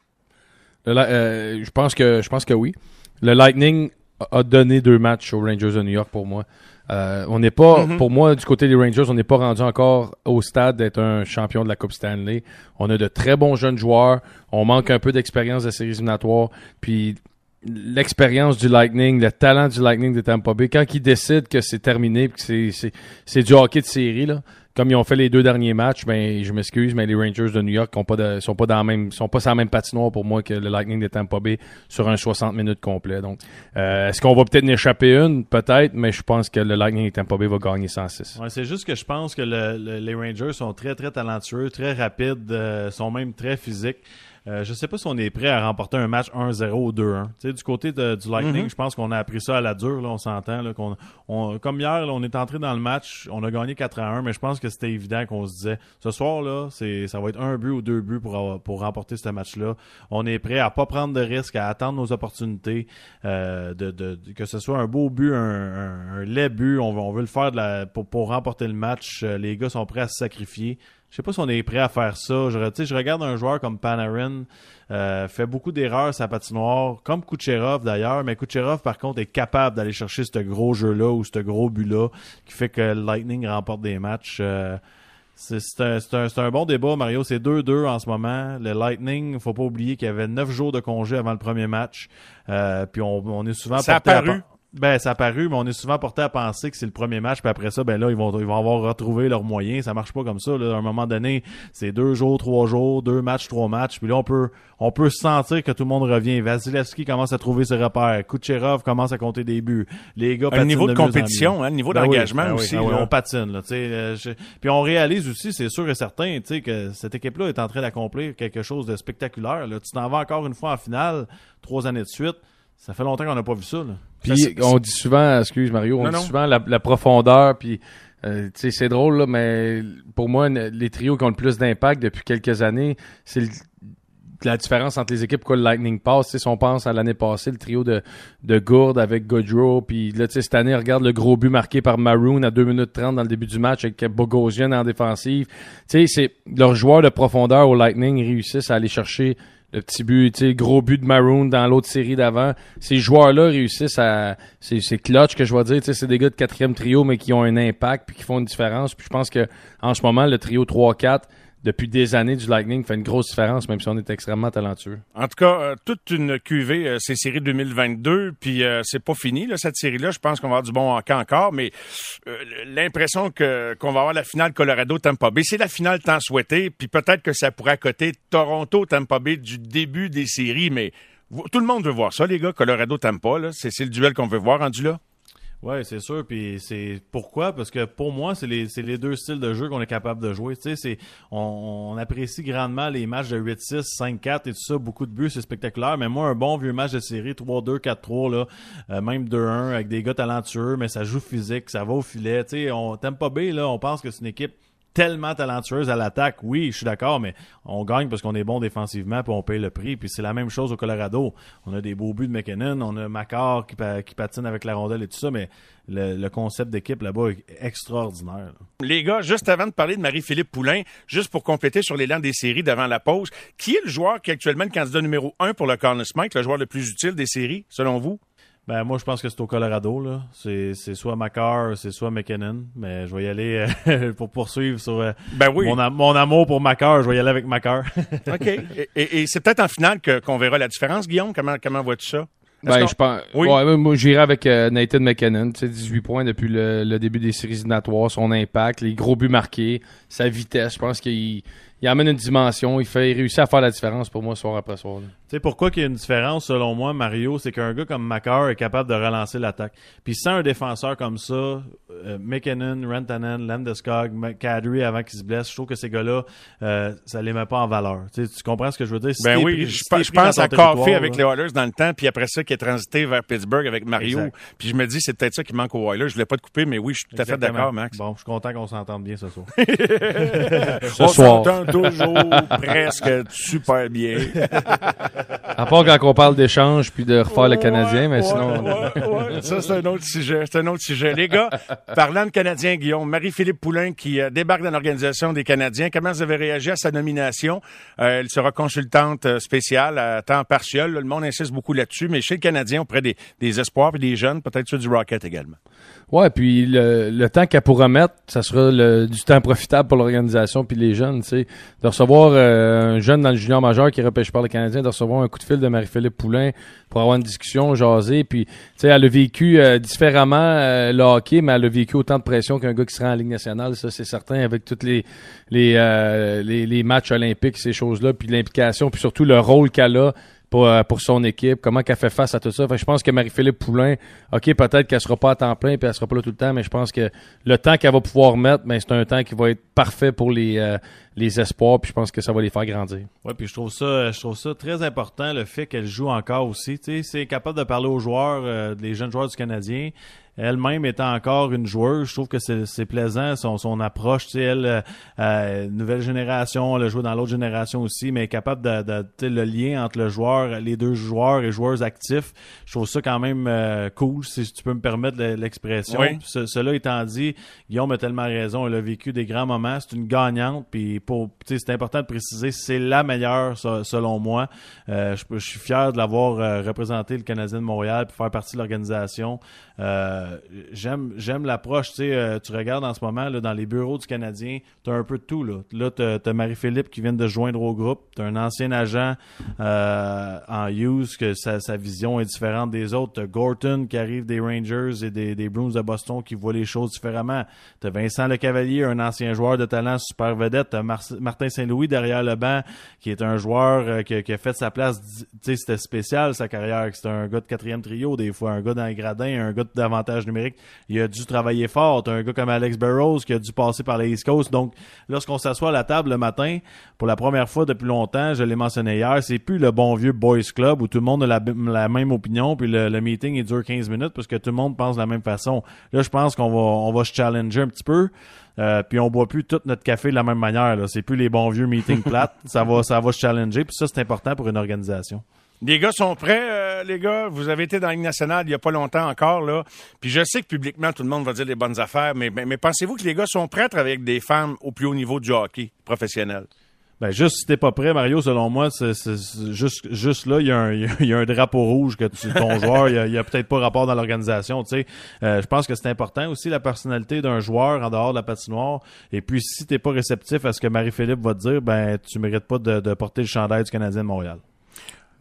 Euh, je pense que je pense que oui. Le Lightning a donné deux matchs aux Rangers de New York pour moi. Euh, on n'est pas, mhm. pour moi, du côté des Rangers, on n'est pas rendu encore au stade d'être un champion de la Coupe Stanley. On a de très bons jeunes joueurs. On manque un peu d'expérience de séries éliminatoires. Puis l'expérience du Lightning, le talent du Lightning de Tampa Bay, quand ils décident que c'est terminé, que c'est du hockey de série, là, comme ils ont fait les deux derniers matchs, ben je m'excuse, mais les Rangers de New York sont pas de, sont pas dans la même sont pas sur la même patinoire pour moi que le Lightning de Tampa Bay sur un 60 minutes complet. Donc euh, est-ce qu'on va peut-être en échapper une, peut-être, mais je pense que le Lightning de Tampa Bay va gagner 106. Ouais, c'est juste que je pense que les Rangers sont très très talentueux, très rapides, euh, sont même très physiques. Euh, je ne sais pas si on est prêt à remporter un match 1-0 ou 2-1. Du côté du Lightning, mhm. je pense qu'on a appris ça à la dure, là, on s'entend. comme hier, on est entré dans le match, on a gagné 4-1, mais je pense que c'était évident qu'on se disait ce soir, là, ça va être un but ou deux buts pour, pour remporter ce match-là. On est prêt à pas prendre de risques, à attendre nos opportunités, euh, de, que ce soit un beau but, un, laid but, on, veut le faire pour, pour remporter le match. Euh, les gars sont prêts à se sacrifier. Je sais pas si on est prêt à faire ça. Je, je regarde un joueur comme Panarin, euh, fait beaucoup d'erreurs sa patinoire, comme Kucherov d'ailleurs, mais Kucherov par contre est capable d'aller chercher ce gros jeu-là ou ce gros but-là qui fait que Lightning remporte des matchs. Euh, c'est un, un, bon débat, Mario. C'est 2-2 en ce moment. Le Lightning, faut pas oublier qu'il y avait 9 jours de congé avant le premier match. Euh, puis on, on, est souvent Ça a paru. Ben, ça a paru, mais on est souvent porté à penser que c'est le premier match, puis après ça, ben là, ils vont, ils vont avoir retrouvé leurs moyens. Ça marche pas comme ça. Là. À un moment donné, c'est deux jours, trois jours, deux matchs, trois matchs. Puis là, on peut, on peut sentir que tout le monde revient. Vasilevski commence à trouver ses repères. Kucherov commence à compter des buts. Les gars Un niveau de, compétition, un niveau Ben oui, d'engagement ben aussi. ben oui, on patine. Là, euh, je- Puis on réalise aussi, c'est sûr et certain, que cette équipe-là est en train d'accomplir quelque chose de spectaculaire. Là. Tu t'en vas encore une fois en finale, trois années de suite. Ça fait longtemps qu'on n'a pas vu ça. Là. Puis Ça, on dit souvent, excuse Mario, on Non, dit non. souvent la, la profondeur, puis euh, c'est drôle là, mais pour moi, les trios qui ont le plus d'impact depuis quelques années, c'est le- la différence entre les équipes quoi le Lightning passe. Si on pense à l'année passée, le trio de, de Gourde avec Gaudreau, puis là, tu sais, cette année, regarde le gros but marqué par Maroon à 2 minutes 30 dans le début du match avec Bogosian en défensive. Tu sais, c'est leurs joueurs de profondeur au Lightning réussissent à aller chercher le petit but, tu sais, gros but de Maroon dans l'autre série d'avant. Ces joueurs-là réussissent à, c'est, c'est clutch que je vais dire, tu sais, c'est des gars de quatrième trio, mais qui ont un impact puis qui font une différence. Puis je pense que en ce moment, le trio 3-4, depuis des années du Lightning, fait une grosse différence, même si on est extrêmement talentueux. En tout cas, euh, toute une cuvée, euh, c'est série 2022, puis euh, c'est pas fini là, cette série-là. Je pense qu'on va avoir du bon encore, mais euh, l'impression que qu'on va avoir la finale Colorado-Tampa Bay, c'est la finale tant souhaitée, puis peut-être que ça pourrait accoter Toronto-Tampa Bay du début des séries, mais tout le monde veut voir ça, les gars, Colorado-Tampa, c'est le duel qu'on veut voir rendu là. Ouais, c'est sûr. Puis c'est pourquoi? Parce que pour moi, c'est les, les deux styles de jeu qu'on est capable de jouer. Tu sais, c'est on, on apprécie grandement les matchs de 8-6, 5-4 et tout ça. Beaucoup de buts, c'est spectaculaire. Mais moi, un bon vieux match de série 3-2, 4-3 là, euh, même 2-1 avec des gars talentueux, mais ça joue physique, ça va au filet. Tu sais, on t'aime pas bien là. On pense que c'est une équipe tellement talentueuse à l'attaque. Oui, je suis d'accord, mais on gagne parce qu'on est bon défensivement puis on paye le prix. Puis c'est la même chose au Colorado. On a des beaux buts de McKinnon, on a Macar qui, pa- qui patine avec la rondelle et tout ça, mais le, concept d'équipe là-bas est extraordinaire. Les gars, juste avant de parler de Marie-Philippe Poulain, juste pour compléter sur l'élan des séries d'avant la pause, qui est le joueur qui est actuellement le candidat numéro un pour le Conn Smythe, le joueur le plus utile des séries, selon vous? Ben moi je pense que c'est au Colorado là. C'est c'est soit Macar, c'est soit McKinnon, mais je vais y aller euh, pour poursuivre sur euh, Ben oui. mon, mon amour pour Macar, je vais y aller avec Macar. OK. Et, et- et c'est peut-être en finale que- qu'on verra la différence, Guillaume? Comment, comment vois-tu ça? Ben, je pense. Oui. Ouais, moi, j'irai avec euh, Nathan McKinnon. Tu sais, 18 points depuis le, le début des séries éliminatoires, son impact, les gros buts marqués, sa vitesse. Je pense qu'il il amène une dimension. Il fait il réussit à faire la différence pour moi soir après soir. Tu sais pourquoi qu'il y a une différence selon moi, Mario, c'est qu'un gars comme Macar est capable de relancer l'attaque. Puis sans un défenseur comme ça, euh, McKinnon, Rantanen, Landeskog, Kadri avant qu'il se blesse, je trouve que ces gars-là, euh, ça les met pas en valeur. Tu, sais, tu comprends ce que je veux dire? Si Ben oui, pris- je, si pense à Coffey avec les Oilers dans le temps, puis après ça, qui est transité vers Pittsburgh avec Mario. Exact. Puis je me dis, c'est peut-être ça qui manque aux Oilers. Je voulais pas te couper, mais oui, je suis tout à fait d'accord, Max. Bon, je suis content qu'on s'entende bien ce soir. Ce On soir. Toujours presque super bien. À part quand on parle d'échange puis de refaire le Canadien, mais Ouais, sinon. ouais, ouais. Ça, c'est un autre sujet. C'est un autre sujet. Les gars, parlant de Canadiens, Guillaume, Marie-Philippe Poulain qui euh, débarque dans l'organisation des Canadiens, comment vous avez réagi à sa nomination? Euh, elle sera consultante euh, spéciale à temps partiel. Le monde insiste beaucoup là-dessus, mais chez le Canadien, auprès des, des espoirs et des jeunes, peut-être ceux du Rocket également. Ouais, puis le, le temps qu'elle pourra mettre, ça sera le, du temps profitable pour l'organisation puis les jeunes, tu sais. De recevoir euh, un jeune dans le junior majeur qui est repêché par le Canadien, de recevoir un coup de fil de Marie-Philippe Poulain pour avoir une discussion, jaser, puis tu sais, elle a vécu euh, différemment euh, le hockey, mais elle a vécu autant de pression qu'un gars qui sera en Ligue nationale, ça c'est certain, avec tous les les, euh, les les matchs olympiques, ces choses-là, puis l'implication, puis surtout le rôle qu'elle a pour, euh, pour son équipe, comment qu'elle fait face à tout ça. Fait je pense que Marie-Philippe Poulain, OK, peut-être qu'elle sera pas à temps plein puis elle sera pas là tout le temps, mais je pense que le temps qu'elle va pouvoir mettre, ben, c'est un temps qui va être parfait pour les, euh, les espoirs, puis je pense que ça va les faire grandir. Ouais, puis je trouve ça, je trouve ça très important le fait qu'elle joue encore aussi. C'est capable de parler aux joueurs, euh, les jeunes joueurs du Canadien. Elle-même étant encore une joueuse, je trouve que c'est plaisant son, son approche. Tu sais, elle, euh, euh, nouvelle génération, elle a joué dans l'autre génération aussi, mais capable de, de le lien entre le joueur, les deux joueurs et joueurs actifs. Je trouve ça quand même euh, cool, si tu peux me permettre le- l'expression. Oui. Ce- cela étant dit, Guillaume a tellement raison. Elle a vécu des grands moments. C'est une gagnante. Puis pour, c'est important de préciser, c'est la meilleure se- selon moi. Euh, je, suis fier de l'avoir euh, représenté le Canadien de Montréal puis faire partie de l'organisation. Euh, j'aime j'aime l'approche. Tu regardes en ce moment là, dans les bureaux du Canadien, tu as un peu de tout. Là, là tu as, Marie-Philippe qui vient de joindre au groupe. Tu as un ancien agent euh, en use que sa, sa, vision est différente des autres. Tu as Gorton qui arrive des Rangers et des, des Bruins de Boston qui voit les choses différemment. Tu as Vincent Lecavalier, un ancien joueur de talent super vedette. Tu as Martin Saint-Louis derrière le banc qui est un joueur qui, qui, a fait sa place. C'était spécial sa carrière. C'était un gars de quatrième trio des fois, un gars dans les gradins, un gars d'avantage numérique. Il a dû travailler fort. T'as un gars comme Alex Burrows qui a dû passer par les East Coast. Donc, lorsqu'on s'assoit à la table le matin, pour la première fois depuis longtemps, je l'ai mentionné hier, c'est plus le bon vieux boys club où tout le monde a la, même opinion, puis le, meeting il dure 15 minutes parce que tout le monde pense de la même façon. Là, je pense qu'on va, on va se challenger un petit peu. Euh, puis on boit plus tout notre café de la même manière. Là. C'est plus les bons vieux meetings plates. ça va, ça va se challenger. Puis ça, c'est important pour une organisation. Les gars sont prêts, euh, les gars? Vous avez été dans la Ligue nationale il y a pas longtemps encore, là. Puis je sais que publiquement, tout le monde va dire des bonnes affaires, mais, mais, pensez-vous que les gars sont prêts à travailler avec des femmes au plus haut niveau du hockey professionnel? Ben juste si t'es pas prêt, Mario, selon moi, c'est juste juste là, il y, a un, il y a un drapeau rouge que tu, ton joueur, il y a, peut-être pas rapport dans l'organisation. Tu sais, euh, je pense que c'est important aussi la personnalité d'un joueur en dehors de la patinoire. Et puis si t'es pas réceptif à ce que Marie-Philippe va te dire, ben tu mérites pas de, de porter le chandail du Canadien de Montréal.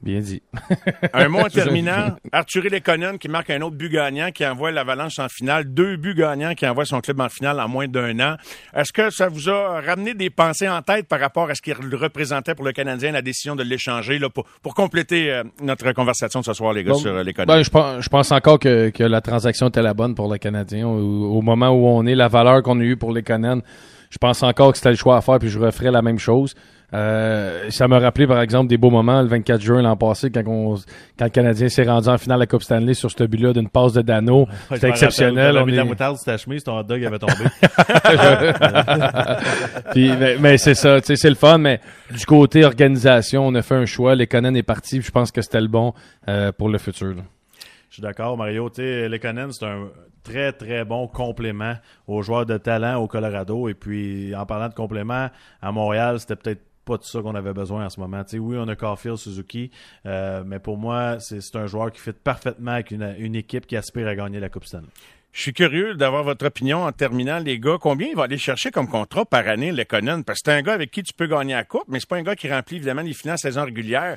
Bien dit. un mot en terminant. Arthur Lekonen qui marque un autre but gagnant, qui envoie l'Avalanche en finale. Deux buts gagnants qui envoient son club en finale en moins d'un an. Est-ce que ça vous a ramené des pensées en tête par rapport à ce qu'il représentait pour le Canadien, la décision de l'échanger, là, pour, pour compléter euh, notre conversation de ce soir, les gars, sur euh, Lekonen? Ben, je, pense, je pense encore que, que la transaction était la bonne pour le Canadien. Au, moment où on est, la valeur qu'on a eue pour Lekonen, je pense encore que c'était le choix à faire, puis je referais la même chose. Euh, ça m'a rappelé, par exemple, des beaux moments le 24 juin l'an passé, quand, on, quand le Canadien s'est rendu en finale de la Coupe Stanley sur ce but-là d'une passe de Dano. C'était exceptionnel. On de la moutarde sur ta chemise, ton hot dog avait tombé. Puis, mais, c'est ça, c'est le fun, mais du côté organisation, on a fait un choix. Les Conan est parti, je pense que c'était le bon euh, pour le futur. Je suis d'accord, Mario. Lekonen, c'est un très, très bon complément aux joueurs de talent au Colorado. Et puis, en parlant de complément, à Montréal, c'était peut-être pas de ça qu'on avait besoin en ce moment. oui, on a Caulfield, Suzuki, euh, mais pour moi, c'est un joueur qui fit parfaitement avec une, équipe qui aspire à gagner la Coupe Stanley. Je suis curieux d'avoir votre opinion en terminant, les gars. Combien il va aller chercher comme contrat par année, Lekonen? Parce que c'est un gars avec qui tu peux gagner la coupe, mais c'est pas un gars qui remplit évidemment les finances saison régulière.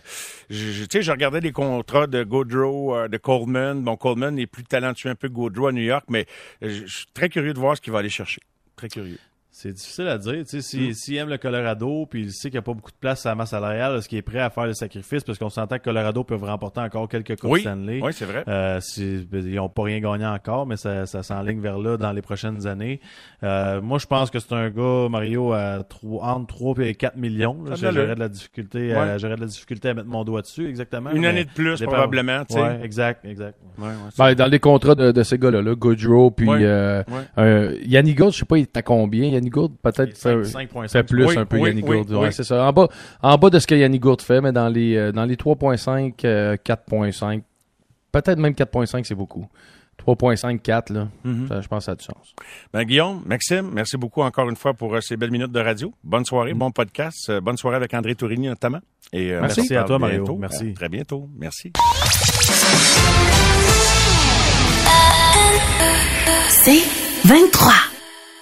Je, tu sais, je regardais les contrats de Gaudreau, euh, de Coleman. Bon, Coleman est plus talentueux un peu que Gaudreau à New York, mais je suis très curieux de voir ce qu'il va aller chercher. Très curieux. C'est difficile à dire. Tu sais, s'il si, aime le Colorado, puis il sait qu'il n'y a pas beaucoup de place à la masse salariale, est-ce qu'il est prêt à faire le sacrifice? Parce qu'on s'entend que Colorado peut remporter encore quelques Coupes Stanley. Oui, c'est vrai. Euh, ils n'ont pas rien gagné encore, mais ça, ça s'enligne vers là dans les prochaines années. Euh, moi, je pense que c'est un gars, Mario, à entre 3 et 4 millions. J'aurais de la difficulté à, de la difficulté à mettre mon doigt dessus, exactement. Une année de plus, probablement. Oui, exact, exact. Ben, dans les contrats de, ces gars-là, là, Goodrow, puis euh, euh, Yannick je sais pas, il est à combien, Yannick peut-être fait, plus un peu Yannick Gourde. c'est ça. En bas, en bas de ce que Yannick Gourde fait, mais dans les, euh, dans les 3.5, 4.5, euh, peut-être même 4.5, c'est beaucoup. 3.5, 4, là, mm-hmm. je pense que ça a du sens. Ben, Guillaume, Maxime, merci beaucoup encore une fois pour euh, ces belles minutes de radio. Bonne soirée, mm-hmm. bon podcast. bonne soirée avec André Tourigny notamment. Et, merci. à toi, Mario. Merci. très bientôt. Merci. C'est 23.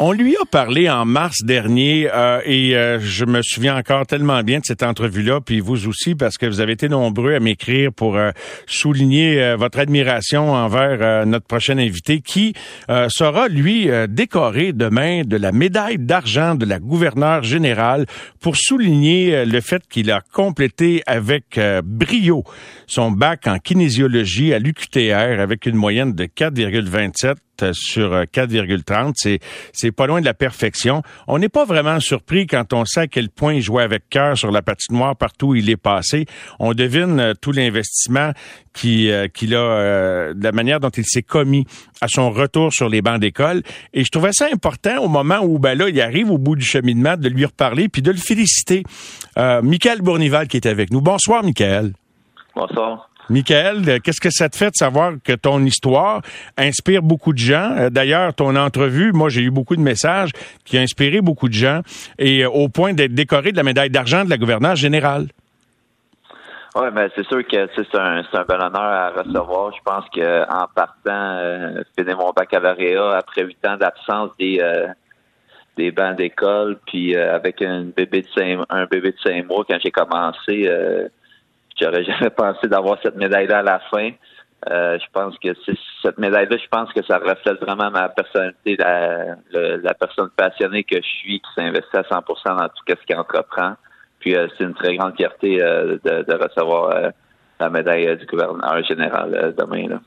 On lui a parlé en mars dernier euh, et euh, je me souviens encore tellement bien de cette entrevue-là, puis vous aussi, parce que vous avez été nombreux à m'écrire pour euh, souligner votre admiration envers notre prochain invité, qui sera, lui, décoré demain de la médaille d'argent de la gouverneure générale pour souligner le fait qu'il a complété avec brio son bac en kinésiologie à l'UQTR avec une moyenne de 4,27 sur 4,30. C'est, c'est pas loin de la perfection. On n'est pas vraiment surpris quand on sait à quel point il jouait avec cœur sur la patinoire partout où il est passé. On devine euh, tout l'investissement qui, euh, qu'il a, euh, la manière dont il s'est commis à son retour sur les bancs d'école. Et je trouvais ça important au moment où, ben là, il arrive au bout du cheminement de lui reparler puis de le féliciter. Euh, Michael Bournival qui est avec nous. Bonsoir, Michael. Bonsoir. Michael, qu'est-ce que ça te fait de savoir que ton histoire inspire beaucoup de gens? Euh, d'ailleurs, ton entrevue, moi, j'ai eu beaucoup de messages qui ont inspiré beaucoup de gens et euh, au point d'être décoré de la médaille d'argent de la gouverneure générale. Oui, mais c'est sûr que c'est un, un bel honneur à recevoir. Je pense que en partant, euh, finir mon baccalauréat après huit ans d'absence des euh, des bancs d'école, puis euh, avec un bébé de cinq, un bébé de cinq mois quand j'ai commencé, euh, j'aurais jamais pensé d'avoir cette médaille-là à la fin. Euh, je pense que cette médaille-là, je pense que ça reflète vraiment ma personnalité, la, personne passionnée que je suis, qui s'investit à 100% dans tout ce qu'il entreprend. Puis euh, c'est une très grande fierté euh, de, recevoir la médaille du gouverneur général demain.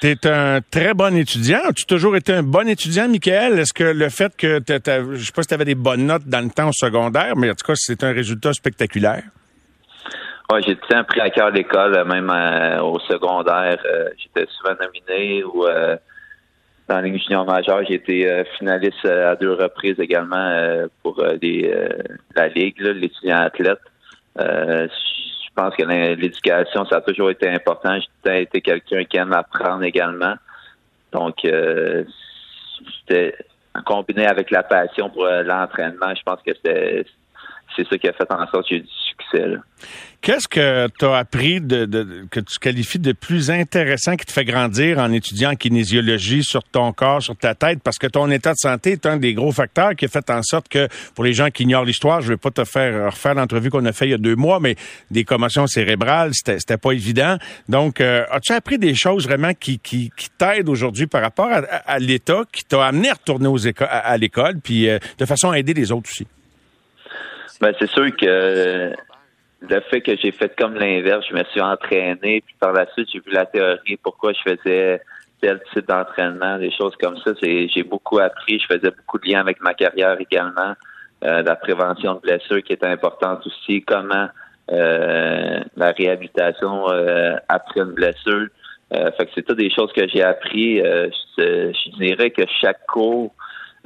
Tu es un très bon étudiant. As-tu toujours été un bon étudiant, Michael? Est-ce que le fait que, je sais pas si tu avais des bonnes notes dans le temps au secondaire, mais en tout cas, c'est un résultat spectaculaire? Oui, j'ai tout pris à cœur l'école, même au secondaire. J'étais souvent nominé ou dans la junior majeure, j'ai été euh, finaliste euh, à deux reprises également euh, pour la Ligue, l'étudiant athlète. je pense que l'éducation, ça a toujours été important. J'ai été quelqu'un qui aime apprendre également. Donc, c'était combiné avec la passion pour l'entraînement, je pense que c'était c'est ça qui a fait en sorte que j'ai eu du succès. Qu'est-ce que tu as appris que tu qualifies de plus intéressant qui te fait grandir en étudiant en kinésiologie sur ton corps, sur ta tête? Parce que ton état de santé est un des gros facteurs qui a fait en sorte que, pour les gens qui ignorent l'histoire, je vais pas te faire refaire l'entrevue qu'on a fait il y a deux mois, mais des commotions cérébrales, c'était, pas évident. Donc, euh, as-tu appris des choses vraiment qui, t'aident aujourd'hui par rapport à, l'État, qui t'a amené à retourner aux à, l'école, puis euh, de façon à aider les autres aussi? Ben, c'est sûr que le fait que j'ai fait comme l'inverse, je me suis entraîné, puis par la suite, j'ai vu la théorie, pourquoi je faisais tel type d'entraînement, des choses comme ça. J'ai beaucoup appris, je faisais beaucoup de liens avec ma carrière également, euh, la prévention de blessures qui est importante aussi, comment euh, la réhabilitation euh, après une blessure. Euh, fait que c'est toutes des choses que j'ai appris. Je, dirais que chaque cours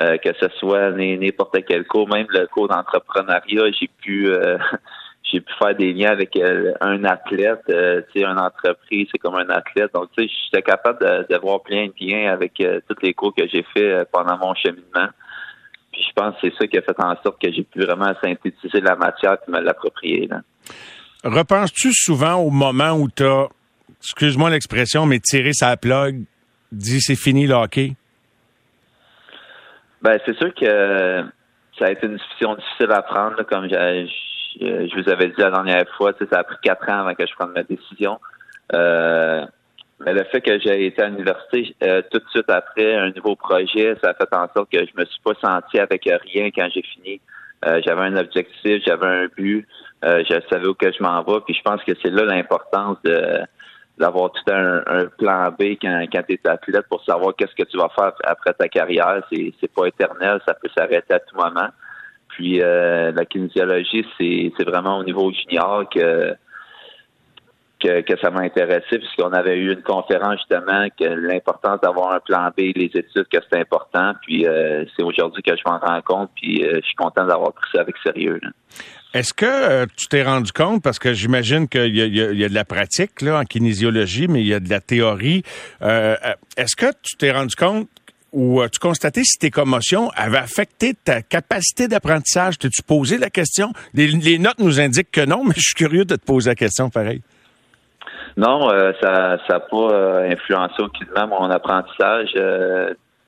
euh, que ce soit n'importe quel cours, même le cours d'entrepreneuriat, j'ai pu euh, j'ai pu faire des liens avec euh, un athlète, tu sais, une entreprise, c'est comme un athlète. Donc, tu sais, j'étais capable d'avoir plein de liens avec tous les cours que j'ai fait pendant mon cheminement. Puis je pense que c'est ça qui a fait en sorte que j'ai pu vraiment synthétiser la matière et me l'approprier. Repenses-tu souvent au moment où tu as, excuse-moi l'expression, mais tiré sa plug, dit c'est fini le hockey? Ben, c'est sûr que ça a été une discussion difficile à prendre, comme je, je, vous avais dit la dernière fois. Ça a pris quatre ans avant que je prenne ma décision. Euh, mais le fait que j'ai été à l'université euh, tout de suite après un nouveau projet, ça a fait en sorte que je me suis pas senti avec rien quand j'ai fini. Euh, j'avais un objectif, j'avais un but, je savais où que je m'en vais. Puis je pense que c'est là l'importance de d'avoir tout un, un, plan B quand, quand tu es athlète pour savoir qu'est-ce que tu vas faire après ta carrière. C'est, c'est pas éternel, ça peut s'arrêter à tout moment. Puis euh, la kinésiologie, c'est, c'est vraiment au niveau junior que que, que ça m'a intéressé puisqu'on avait eu une conférence justement que l'importance d'avoir un plan B, les études que c'est important. Puis euh, c'est aujourd'hui que je m'en rends compte. Puis euh, je suis content d'avoir pris ça avec sérieux. Est-ce que euh, tu t'es rendu compte, parce que j'imagine qu'il y, y, a de la pratique là, en kinésiologie, mais il y a de la théorie. Euh, euh, est-ce que tu t'es rendu compte ou as-tu constaté si tes commotions avaient affecté ta capacité d'apprentissage? T'es-tu posé la question? Les, notes nous indiquent que non, mais je suis curieux de te poser la question pareil. Non, ça n'a pas influencé aucunement mon apprentissage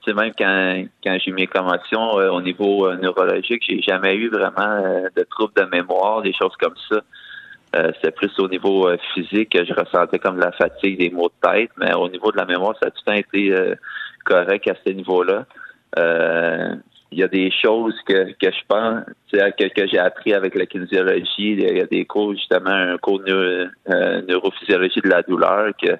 sais, même quand, quand j'ai eu mes commotions euh, au niveau euh, neurologique, j'ai jamais eu vraiment euh, de troubles de mémoire, des choses comme ça. C'était plus au niveau physique que je ressentais comme de la fatigue, des maux de tête, mais au niveau de la mémoire, ça a tout le temps été correct à ce niveau-là. Il y a des choses que, que je pense, que, que j'ai appris avec la kinésiologie. Il y a des cours, justement, un cours de neurophysiologie de la douleur que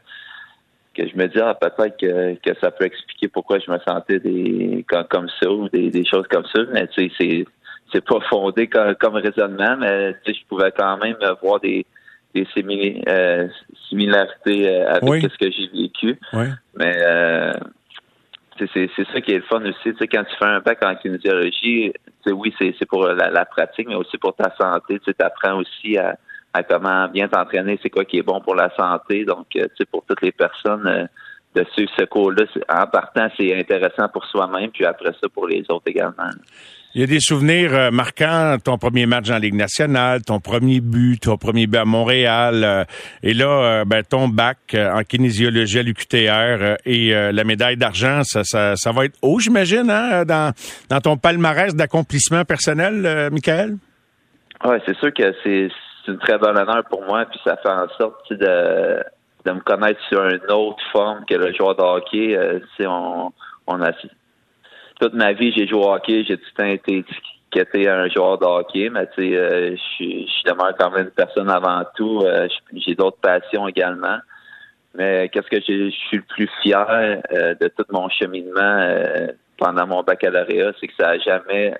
que je me dis ah peut-être que, que ça peut expliquer pourquoi je me sentais des comme, comme ça ou des, des choses comme ça. Mais tu sais c'est c'est pas fondé comme, comme raisonnement mais tu sais je pouvais quand même voir des des euh, similarités euh, avec ce que j'ai vécu. Mais euh, c'est ça qui est le fun aussi tu sais quand tu fais un bac en kinésiologie oui c'est pour la, la, pratique mais aussi pour ta santé tu apprends aussi à à comment bien t'entraîner, c'est quoi qui est bon pour la santé. Donc, euh, pour toutes les personnes euh, de suivre ce cours-là, en partant, c'est intéressant pour soi-même, puis après ça, pour les autres également. Il y a des souvenirs euh, marquants, ton premier match en Ligue nationale, ton premier but, ton premier but à Montréal, euh, et là, euh, ben, ton bac en kinésiologie à l'UQTR et la médaille d'argent, ça, ça, ça, va être haut, j'imagine, hein, dans, dans ton palmarès d'accomplissement personnel, Michael? Oui, c'est sûr que c'est une très bonne honneur pour moi, puis ça fait en sorte de, de me connaître sur une autre forme que le joueur de hockey. on, on a toute ma vie, j'ai joué au hockey, j'ai tout le temps été étiqueté un joueur de hockey, mais tu sais, euh, je suis demeure quand même une personne avant tout. Euh, j'ai d'autres passions également. Mais qu'est-ce que je suis le plus fier euh, de tout mon cheminement pendant mon baccalauréat, c'est que ça n'a jamais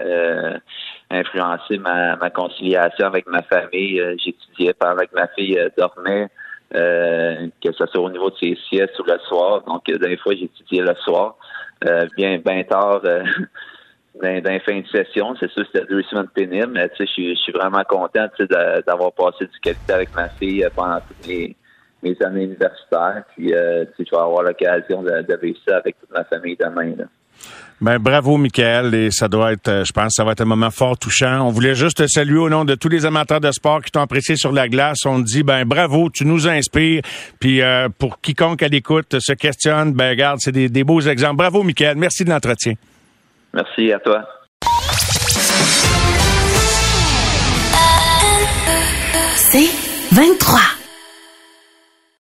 influencé ma, conciliation avec ma famille. J'étudiais pendant que ma fille dormait. Que ce soit au niveau de ses siestes ou le soir. Donc, des fois, j'étudiais le soir. Euh, bien, bien tard euh, dans, dans fin de session. C'est sûr c'était deux semaines pénibles, mais je suis vraiment content d'avoir passé du qualité avec ma fille euh, pendant toutes mes, années universitaires. Puis euh, je vais avoir l'occasion de, de vivre ça avec toute ma famille demain. Là. Ben, bravo, Michael. Et ça doit être, je pense, ça va être un moment fort touchant. On voulait juste te saluer au nom de tous les amateurs de sport qui t'ont apprécié sur la glace. On te dit, ben, bravo, tu nous inspires. Puis, euh, pour quiconque à l'écoute se questionne, ben, regarde, c'est des, des beaux exemples. Bravo, Michael. Merci de l'entretien. Merci à toi. C'est 23.